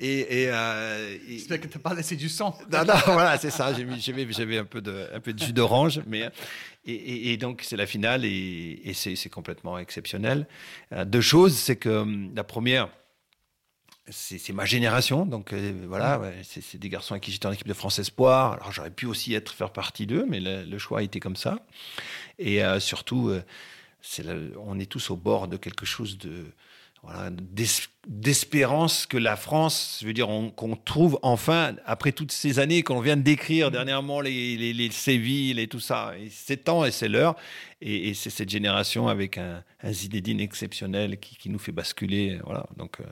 et, et, euh, et- J'espère que tu n'as pas laissé du sang. Non, non, voilà, c'est ça. J'avais, un peu de, un peu de jus d'orange, mais et, et- donc c'est la finale et, c'est, c'est complètement exceptionnel. Deux choses, c'est que hum, la première, c'est, ma génération, donc euh, voilà, ouais, c'est, des garçons avec qui j'étais en équipe de France Espoir. Alors j'aurais pu aussi être faire partie d'eux, mais le, le choix a été comme ça. Et euh, surtout, euh, on est tous au bord de quelque chose de voilà, d'es- d'espérance que la France, je veux dire, on- qu'on trouve enfin, après toutes ces années qu'on vient de décrire dernièrement, les, les, les Séville et tout ça, c'est temps et c'est l'heure. Et, et c'est cette génération avec un, un Zinedine exceptionnel qui, qui nous fait basculer. Voilà. Donc, euh,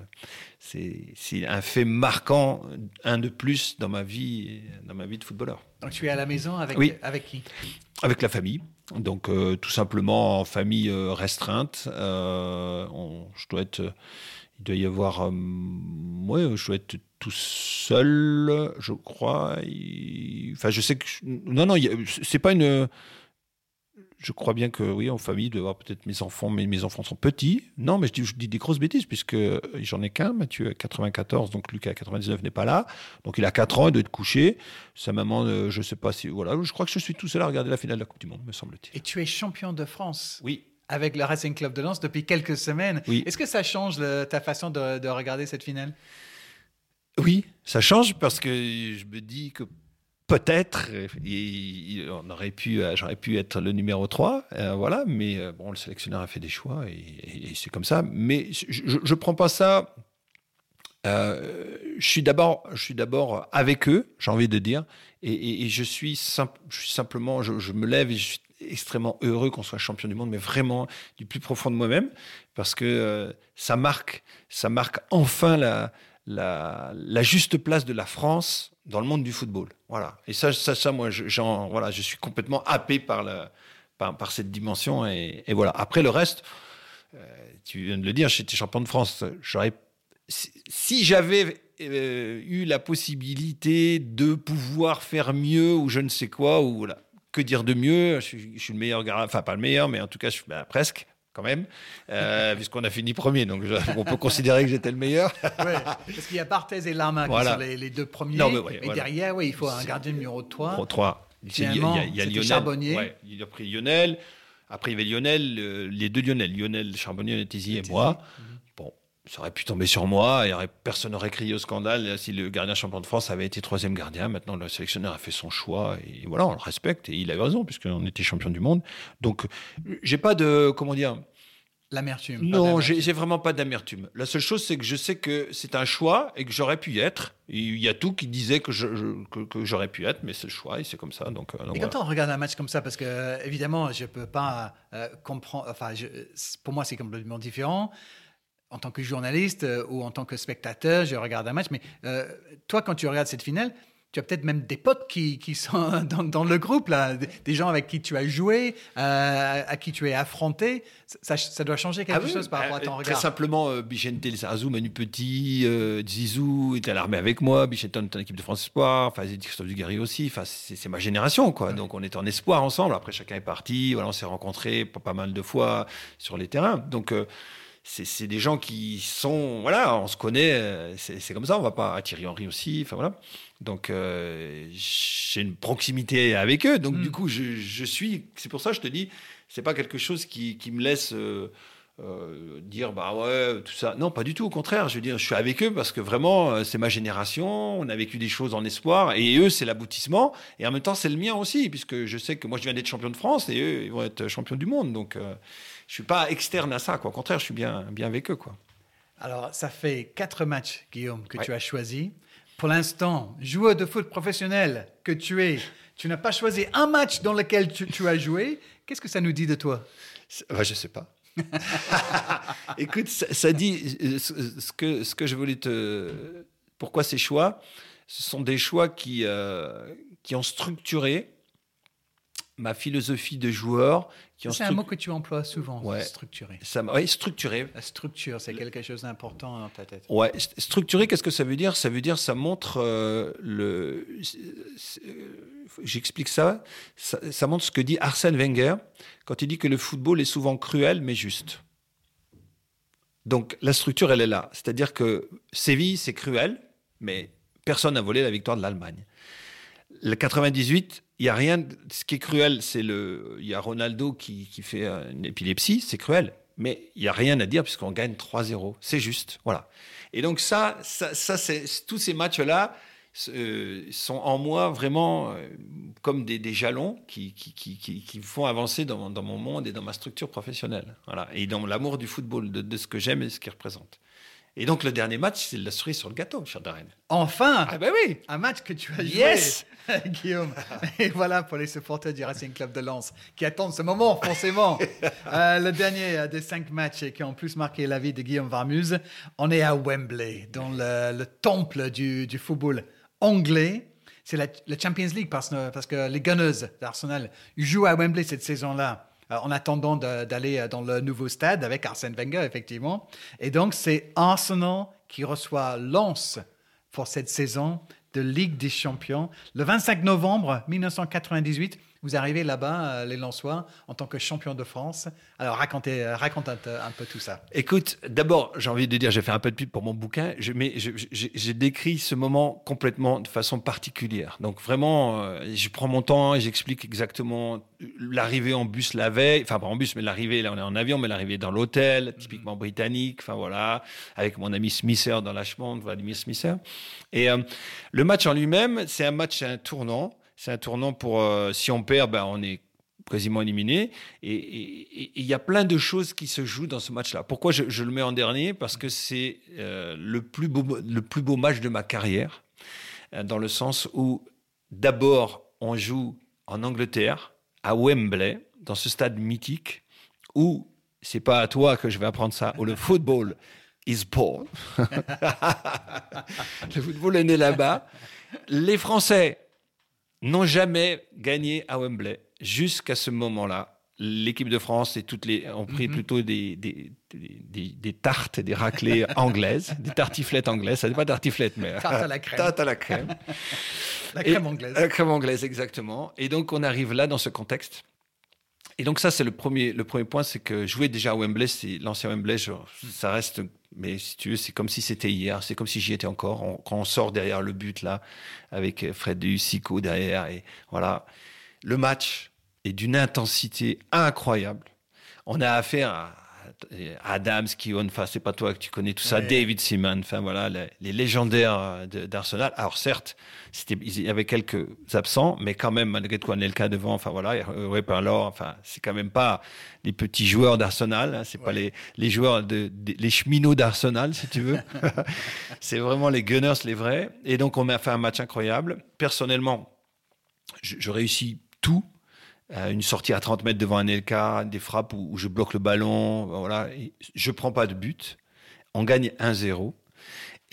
c'est c'est un fait marquant, un de plus dans ma vie, dans ma vie de footballeur. Donc tu es à la maison avec, Oui. avec qui? Avec la famille. Donc, euh, tout simplement en famille euh, restreinte. Euh, je dois être. il doit y avoir. euh, je dois être tout seul, je crois. Enfin, je sais que. non, non, c'est pas une. Je crois bien que, oui, en famille, y avoir peut-être mes enfants, mais mes enfants sont petits. Non, mais je dis, je dis des grosses bêtises, puisque j'en ai qu'un, Mathieu a 94, donc Lucas a 99 n'est pas là. Donc il a 4 ans, il doit être couché. Sa maman, euh, je sais pas si. Voilà, je crois que je suis tout seul à regarder la finale de la Coupe du Monde, me semble-t-il. Et tu es champion de France Oui. avec le Racing Club de Lens depuis quelques semaines. Oui. Est-ce que ça change le- ta façon de, de regarder cette finale? Oui, ça change parce que je me dis que peut-être on aurait pu, euh, j'aurais pu être le numéro 3, euh, voilà, mais euh, bon, le sélectionneur a fait des choix et, c'est comme ça. Mais je ne prends pas ça. je suis d'abord, avec eux, j'ai envie de dire, et, je suis simp- je suis simplement, je, me lève et je suis extrêmement heureux qu'on soit champion du monde, mais vraiment du plus profond de moi-même, parce que ça marque, ça marque enfin la, la, la juste place de la France dans le monde du football. Voilà. Et ça, ça, moi, voilà, je suis complètement happé par, par, cette dimension. Et, voilà. Après, le reste, euh, tu viens de le dire, j'étais champion de France. Si, j'avais euh, eu la possibilité de pouvoir faire mieux ou je ne sais quoi, ou que dire de mieux? Je suis, le meilleur enfin pas le meilleur, mais en tout cas, je suis bah, presque quand même, euh, puisqu'on a fini premier, donc je- on peut considérer que j'étais le meilleur. Ouais, Parce qu'il y a Barthez et Lama Voilà. qui sont les, les deux premiers. Non, mais ouais, et voilà. derrière, oui, il faut un gardien numéro 3. Pro 3. Finalement, il y a, c'était Lionel. Charbonnier. Ouais, il a pris Lionel. Après, il y avait Lionel, euh, les deux Lionel, Lionel Charbonnier, Netesi et moi. Mhm. Ça aurait pu tomber sur moi. Et personne n'aurait crié au scandale si le gardien champion de France avait été troisième gardien. Maintenant, le sélectionneur a fait son choix. Et voilà, on le respecte. Et il a eu raison, puisqu'on était champion du monde. Donc, euh, j'ai pas de. Comment dire? L'amertume. non, j'ai vraiment pas d'amertume. La seule chose, c'est que je sais que c'est un choix et que j'aurais pu y être. Il y a tout qui disait que je- je- que- que j'aurais pu être, mais c'est le choix et c'est comme ça. Donc, euh, Et voilà. quand on regarde un match comme ça, parce que euh, évidemment, je peux pas euh, comprendre. Enfin, je- pour moi, c'est complètement différent. En tant que journaliste euh, ou en tant que spectateur, je regarde un match. Mais euh, toi, quand tu regardes cette finale, tu as peut-être même des potes qui, qui sont dans, dans le groupe, là, des, gens avec qui tu as joué, euh, à qui tu es affronté. Ça, ça doit changer quelque Ah oui, chose par rapport à ton Très regard. simplement, euh, Bichente Lizarazu, Manu Petit, Zizou était à l'armée avec moi, Bichente était en équipe de France Espoir, enfin, Christophe Dugarry aussi, enfin, c'est ma génération, quoi. Donc, on était en espoir ensemble. Après, chacun est parti, voilà, on s'est rencontrés pas, pas mal de fois sur les terrains. Donc, c'est des gens qui sont, voilà, on se connaît, euh, c'est comme ça, on va pas, Thierry Henry aussi, enfin voilà. Donc, euh, j'ai une proximité avec eux, donc Mm. du coup, je, je suis, c'est pour ça que je te dis, c'est pas quelque chose qui, qui me laisse euh, euh, dire bah ouais tout ça non pas du tout au contraire je veux dire je suis avec eux parce que vraiment c'est ma génération on a vécu des choses en espoir et eux c'est l'aboutissement et en même temps c'est le mien aussi puisque je sais que moi je viens d'être champion de France et eux ils vont être champions du monde donc je suis pas externe à ça quoi au contraire je suis bien bien avec eux quoi Alors, ça fait quatre matchs, Guillaume, que Ouais. tu as choisi. Pour l'instant, joueur de foot professionnel que tu es, tu n'as pas choisi un match dans lequel tu, tu as joué. Qu'est-ce que ça nous dit de toi? Bah, je sais pas. Écoute, ça, ça dit euh, ce, ce que, ce que je voulais te. Pourquoi ces choix? Ce sont des choix qui, euh, qui ont structuré ma philosophie de joueur. C'est un mot que tu emploies souvent, Ouais. structuré. Ça ouais, structuré. La structure, c'est quelque chose d'important dans ta tête. Ouais, st- structuré, qu'est-ce que ça veut dire? Ça veut dire, ça montre euh, le. euh, J'explique ça. ça. ça montre ce que dit Arsène Wenger quand il dit que le football est souvent cruel mais juste. Donc la structure, elle est là. C'est-à-dire que Séville, c'est cruel, mais personne n'a volé la victoire de l'Allemagne. Le 98, il y a rien. Ce qui est cruel, c'est le. Il y a Ronaldo qui, qui fait une épilepsie, c'est cruel. Mais il y a rien à dire puisqu'on gagne 3-0. C'est juste, voilà. Et donc ça, ça, c'est tous ces matchs-là euh, sont en moi vraiment euh, comme des, des jalons qui, qui, qui, qui, qui me font avancer dans, dans mon monde et dans ma structure professionnelle. Voilà. Et dans l'amour du football, de, de ce que j'aime et ce qu'il représente. Et donc le dernier match, c'est la cerise sur le gâteau, cher Darren. Enfin, Ah ben oui un match que tu as joué, Yes Guillaume. Et voilà pour les supporters du Racing Club de Lens qui attendent ce moment, forcément. Euh, le dernier des cinq matchs qui ont plus marqué la vie de Guillaume Varmuse. On est à Wembley, dans le, le temple du, du football anglais. C'est la, la Champions League parce, parce que les Gunners d'Arsenal jouent à Wembley cette saison-là. Euh, En attendant d'aller euh, dans le nouveau stade avec Arsène Wenger, effectivement. Et donc, c'est Arsenal qui reçoit Lens pour cette saison de Ligue des Champions. Le 25 novembre 1998, vous arrivez là-bas, euh, les Lensois, en tant que champion de France. Alors, racontez, euh, raconte un, peu- un peu tout ça. Écoute, d'abord, j'ai envie de dire, j'ai fait un peu de pub pour mon bouquin, je, mais j'ai décrit ce moment complètement de façon particulière. Donc vraiment, euh, je prends mon temps et j'explique exactement l'arrivée en bus la veille, enfin pas en bus, mais l'arrivée, là on est en avion, mais l'arrivée dans l'hôtel, typiquement britannique, enfin voilà, avec mon ami Smither dans l'Ashmont, Vladimir Smither. Et euh, le match en lui-même, c'est un match, un tournant. C'est un tournant pour, euh, si on perd, ben, on est quasiment éliminé. Et il y a plein de choses qui se jouent dans ce match-là. Pourquoi je, je le mets en dernier? Parce que c'est euh, le, plus beau, le plus beau match de ma carrière, euh, dans le sens où d'abord on joue en Angleterre, à Wembley, dans ce stade mythique, où c'est pas à toi que je vais apprendre ça, où le football is born. le football est né là-bas. Les Français n'ont jamais gagné à Wembley jusqu'à ce moment-là. L'équipe de France et toutes les ont pris Mhm. plutôt des, des, des, des- tartes et des raclées anglaises, des tartiflettes anglaises. Ça n'est pas tartiflette, mais Tarte à la crème. tarte à la crème. La Et- crème anglaise. La crème anglaise, exactement. Et donc, on arrive là, dans ce contexte. Et donc, ça, c'est le premier, le premier point, c'est que jouer déjà à Wembley, c'est l'ancien Wembley, genre, ça reste, mais si tu veux, c'est comme si c'était hier, c'est comme si j'y étais encore. Quand on sort derrière le but, là, avec Fred Sico derrière, et voilà. Le match est d'une intensité incroyable. On a affaire à Adams, Kion, enfin c'est pas toi que tu connais tout ça, David Seaman, enfin voilà, les, légendaires d'Arsenal. Alors certes, il y avait quelques absents, mais quand même malgré tout Anelka devant, enfin voilà, alors, enfin c'est quand même pas les petits joueurs d'Arsenal, hein, c'est pas les, les joueurs de, les cheminots d'Arsenal si tu veux. c'est vraiment les Gunners les vrais. Et donc on a fait un match incroyable. Personnellement, je réussis tout euh, une sortie à 30 mètres devant un LK, des frappes où, je bloque le ballon, voilà. Et je prends pas de but. On gagne 1-0.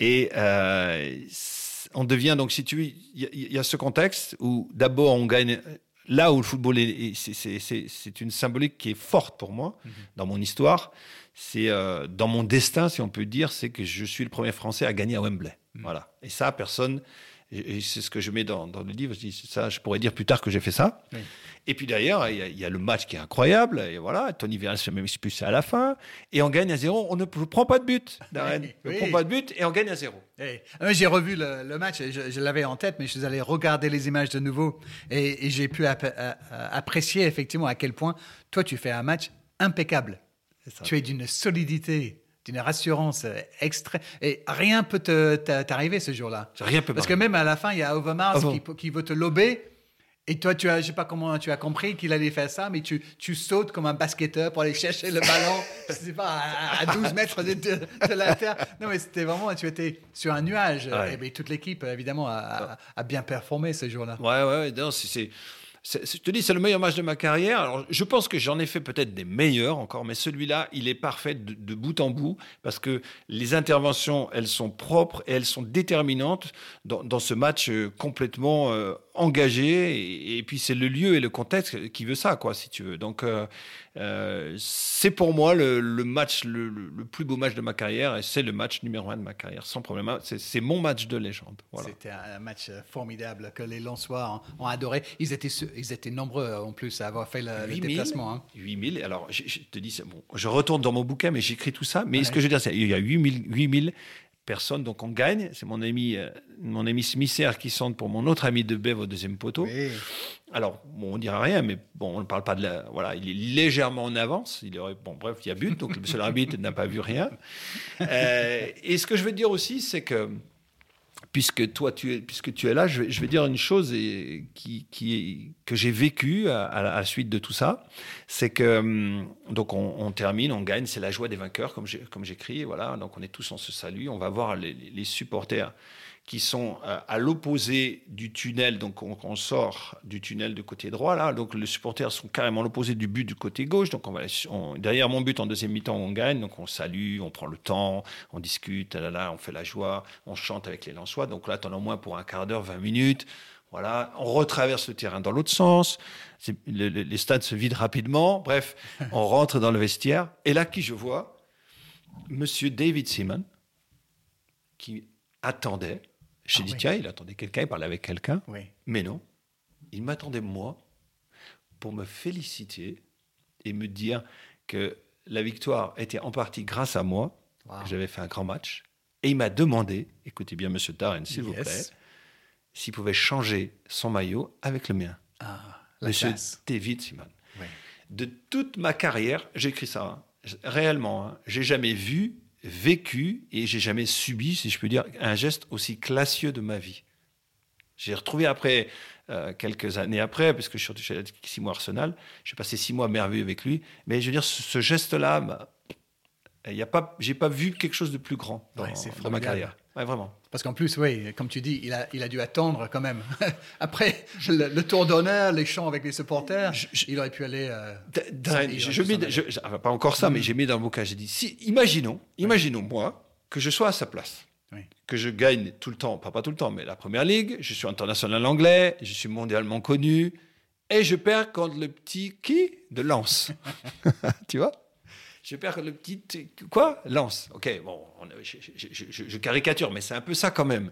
Et euh, on devient donc, si tu il y, a ce contexte où d'abord on gagne là où le football est, c'est une symbolique qui est forte pour moi mhm. dans mon histoire. C'est euh, dans mon destin, si on peut dire, c'est que je suis le premier Français à gagner à Wembley. Mhm. Voilà. Et ça, personne et, c'est ce que je mets dans, le livre. Je dis ça, je pourrais dire plus tard que j'ai fait ça. Et puis d'ailleurs, il y, a le match qui est incroyable. Et voilà, Tony Verne se met expulsé à la fin. Et on gagne à zéro. On ne prend pas de but, Darren. On ne prend pas de but et on gagne à zéro. Ah, j'ai revu le, match. Je, l'avais en tête, mais je suis allé regarder les images de nouveau. Et, j'ai pu apprécier effectivement à quel point toi, tu fais un match impeccable. Tu es d'une solidité une rassurance euh, extrême. Et rien peut t'arriver ce jour-là. Rien peut Parce que même à la fin, il y a Overmars ah qui, veut te lober. Et toi, tu as, je sais pas comment tu as compris qu'il allait faire ça, mais tu, tu sautes comme un basketteur pour aller chercher le ballon, je sais pas, à, 12 mètres de, la terre. Non, mais c'était vraiment, tu étais sur un nuage. Et, toute l'équipe, évidemment, a, a, bien performé ce jour-là. Ouais, ouais, non, c'est je te dis, c'est le meilleur match de ma carrière. Alors, je pense que j'en ai fait peut-être des meilleurs encore, mais celui-là, il est parfait de, bout en bout parce que les interventions, elles sont propres et elles sont déterminantes dans, ce match euh, complètement euh, engagé. Et, puis, c'est le lieu et le contexte qui veut ça, quoi, si tu veux. Donc, euh, euh, c'est pour moi le, match, le, plus beau match de ma carrière, et c'est le match numéro un de ma carrière, sans problème. C'est mon match de légende. C'était un match formidable que les Lensois ont, adoré. Ils étaient, ils étaient nombreux en plus à avoir fait le, déplacement. Hein. 8000. Alors, je, te dis, bon, je retourne dans mon bouquin, mais j'écris tout ça. Mais ce que je veux dire, c'est qu'il y a 8000, 8000 personne, donc on gagne. C'est mon ami, euh, mon ami Smisser qui sonne pour mon autre ami de Bev au deuxième poteau. Alors, bon, on dira rien, mais bon, on ne parle pas de la. Voilà, il est légèrement en avance. Il aurait, bon, bref, il y a but, donc le seul arbitre n'a pas vu rien. Euh, et ce que je veux dire aussi, c'est que puisque toi tu es, puisque tu es là, je vais, dire une chose qui, que j'ai vécue à, la suite de tout ça, c'est que hum, donc on, termine, on gagne, c'est la joie des vainqueurs, comme j'écris, voilà. Donc on est tous en se salue, on va voir les supporters qui sont euh, à l'opposé du tunnel. Donc, on, sort du tunnel du côté droit, là. Donc, les supporters sont carrément l'opposé du but du côté gauche. Donc, on va, derrière mon but, en deuxième mi-temps, on gagne. Donc, on salue, on prend le temps, on discute, on fait la joie, on chante avec les Lensois. Donc, là, t'en au moins pour un quart d'heure, 20 minutes. Voilà, on retraverse le terrain dans l'autre sens. les stades se vident rapidement. Bref, on rentre dans le vestiaire. Et là, qui je vois? Monsieur David Seaman, qui attendait j'ai ah dit, tiens, il attendait quelqu'un, il parlait avec quelqu'un. Mais non, il m'attendait moi pour me féliciter et me dire que la victoire était en partie grâce à moi, j'avais fait un grand match. Et il m'a demandé, écoutez bien, monsieur Darren, s'il vous plaît, s'il pouvait changer son maillot avec le mien. Ah, monsieur David Simon. De toute ma carrière, j'ai écrit ça, hein. réellement, hein, j'ai jamais vu vécu et j'ai jamais subi, si je peux dire, un geste aussi classieux de ma vie. J'ai retrouvé après, euh, quelques années après, parce que je suis allé six mois Arsenal, j'ai passé six mois merveilleux avec lui, mais je veux dire, ce, geste-là, bah, il y a pas, j'ai pas vu quelque chose de plus grand dans, dans ma carrière. Ouais, vraiment. Parce qu'en plus, oui, comme tu dis, il a, il a dû attendre quand même. Après le, tour d'honneur, les chants avec les supporters, il aurait pu aller. Euh, je, mets, ah, pas encore ça, mais j'ai mis dans mon cas, j'ai dit si, imaginons, imaginons moi que je sois à sa place. Que je gagne tout le temps, pas, pas tout le temps, mais la première ligue, je suis international anglais, je suis mondialement connu, et je perds contre le petit qui De Lance. tu vois? Je perds le petit. Quoi? Lance. Ok, bon, je, caricature, mais c'est un peu ça quand même.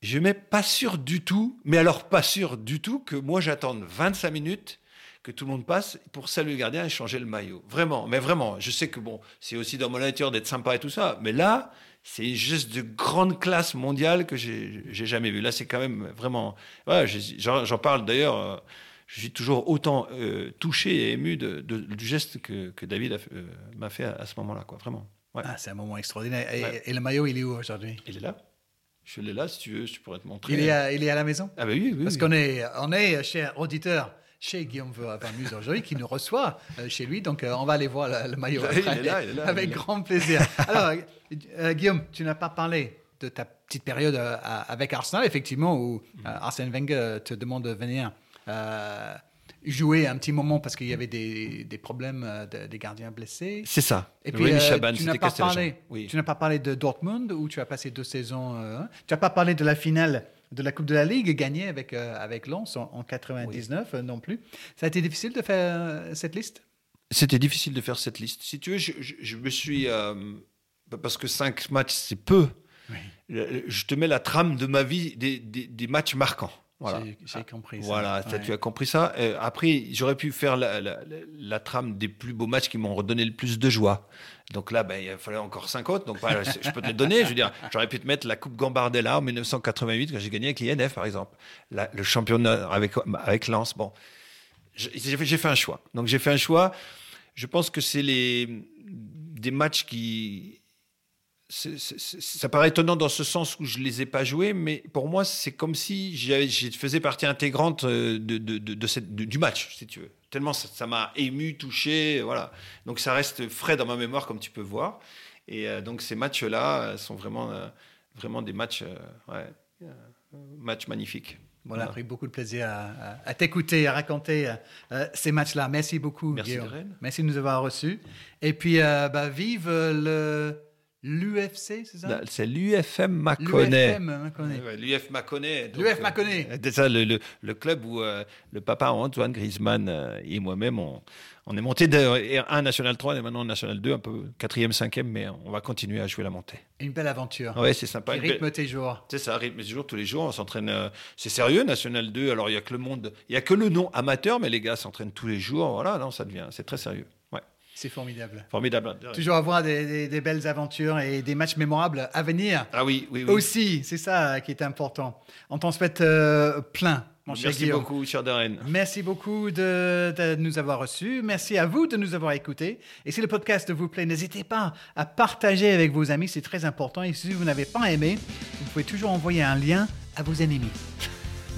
Je mets pas sûr du tout, mais alors pas sûr du tout que moi j'attende 25 minutes, que tout le monde passe pour saluer le gardien et changer le maillot. Vraiment, mais vraiment. Je sais que bon, c'est aussi dans mon nature d'être sympa et tout ça, mais là, c'est juste de grande classe mondiale que j'ai jamais vu. Là, c'est quand même vraiment. J'en parle d'ailleurs. Euh, je suis toujours autant euh, touché et ému de, du geste que, que David euh, m'a fait à, ce moment-là, quoi. Vraiment. Ah, c'est un moment extraordinaire. Et, le maillot, il est où aujourd'hui? Il est là. Je l'ai là, si tu veux, je pourrais te montrer. Il est à, il est à la maison? Ah, bah oui, oui. Parce qu'on est, on est, cher auditeur, chez Guillaume Vermuse aujourd'hui, qui nous reçoit euh, chez lui. Donc, on va aller voir le, maillot après, là, avec grand plaisir. Alors, Guillaume, tu n'as pas parlé de ta petite période avec Arsenal, effectivement, où mm. Arsène Wenger te demande de venir euh, jouer un petit moment parce qu'il y avait des, des problèmes euh, des gardiens blessés. C'est ça. Et puis, euh, tu n'as pas, parlé, tu n'as pas parlé de Dortmund où tu as passé deux saisons. tu n'as pas parlé de la finale de la Coupe de la Ligue gagnée avec, avec Lens en, 99 non plus. Ça a été difficile de faire cette liste? C'était difficile de faire cette liste. Si tu veux, je, je, me suis. parce que cinq matchs, c'est peu. Je te mets la trame de ma vie des, des, des matchs marquants. Voilà. J'ai compris ça. Voilà, tu as compris ça. Euh, après, j'aurais pu faire la, trame des plus beaux matchs qui m'ont redonné le plus de joie. Donc là, ben, il fallait encore cinq autres. Donc je peux te les donner. Je veux dire, j'aurais pu te mettre la Coupe Gambardella en 1988 quand j'ai gagné avec l'INF, par exemple. le championnat avec, avec Lens. Bon, j'ai fait un choix. Donc j'ai fait un choix. Je pense que c'est les des matchs qui ça paraît étonnant dans ce sens où je les ai pas joués, mais pour moi, c'est comme si je faisais partie intégrante euh, de, de, de, cette, du match, si tu veux. Tellement ça m'a ému, touché, voilà. Donc ça reste frais dans ma mémoire, comme tu peux voir. Et euh, donc ces matchs-là euh, sont vraiment, vraiment des matchs, ouais, matchs magnifiques. Bon, on a pris beaucoup de plaisir à, à, t'écouter, à raconter ces matchs-là. Merci beaucoup, Merci, Merci de nous avoir reçus. Et puis, bah, vive le L'UFC, c'est ça? C'est l'UFM Maconnais. L'UF Maconnais. L'UF Maconnais. C'est ça, le, le, club où euh, le papa Antoine Griezmann euh, et moi-même, on, on, est monté de 1 National 3 et maintenant National 2, un peu 4e, 5e, mais on va continuer à jouer la montée. Une belle aventure. Oui, c'est sympa. Qui rythme tes jours? C'est ça, rythme tes jours tous les jours. On s'entraîne. Euh, c'est sérieux, National 2. Alors, il n'y a que le monde. Il n'y a que le nom amateur, mais les gars s'entraînent tous les jours. Voilà, non, ça devient. C'est très sérieux. C'est formidable. Formidable. Toujours avoir des, belles aventures et des matchs mémorables à venir. Ah oui, oui, oui. Aussi, c'est ça qui est important. On t'en souhaite euh, plein. Mon Merci beaucoup, cher Darren. Merci beaucoup de, nous avoir reçus. Merci à vous de nous avoir écoutés. Et si le podcast vous plaît, n'hésitez pas à partager avec vos amis, c'est très important. Et si vous n'avez pas aimé, vous pouvez toujours envoyer un lien à vos ennemis.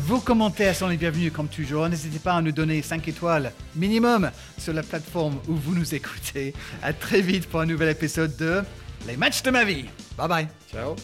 Vos commentaires sont les bienvenus comme toujours. N'hésitez pas à nous donner 5 étoiles minimum sur la plateforme où vous nous écoutez. À très vite pour un nouvel épisode de Les matchs de ma vie. Bye bye. Ciao.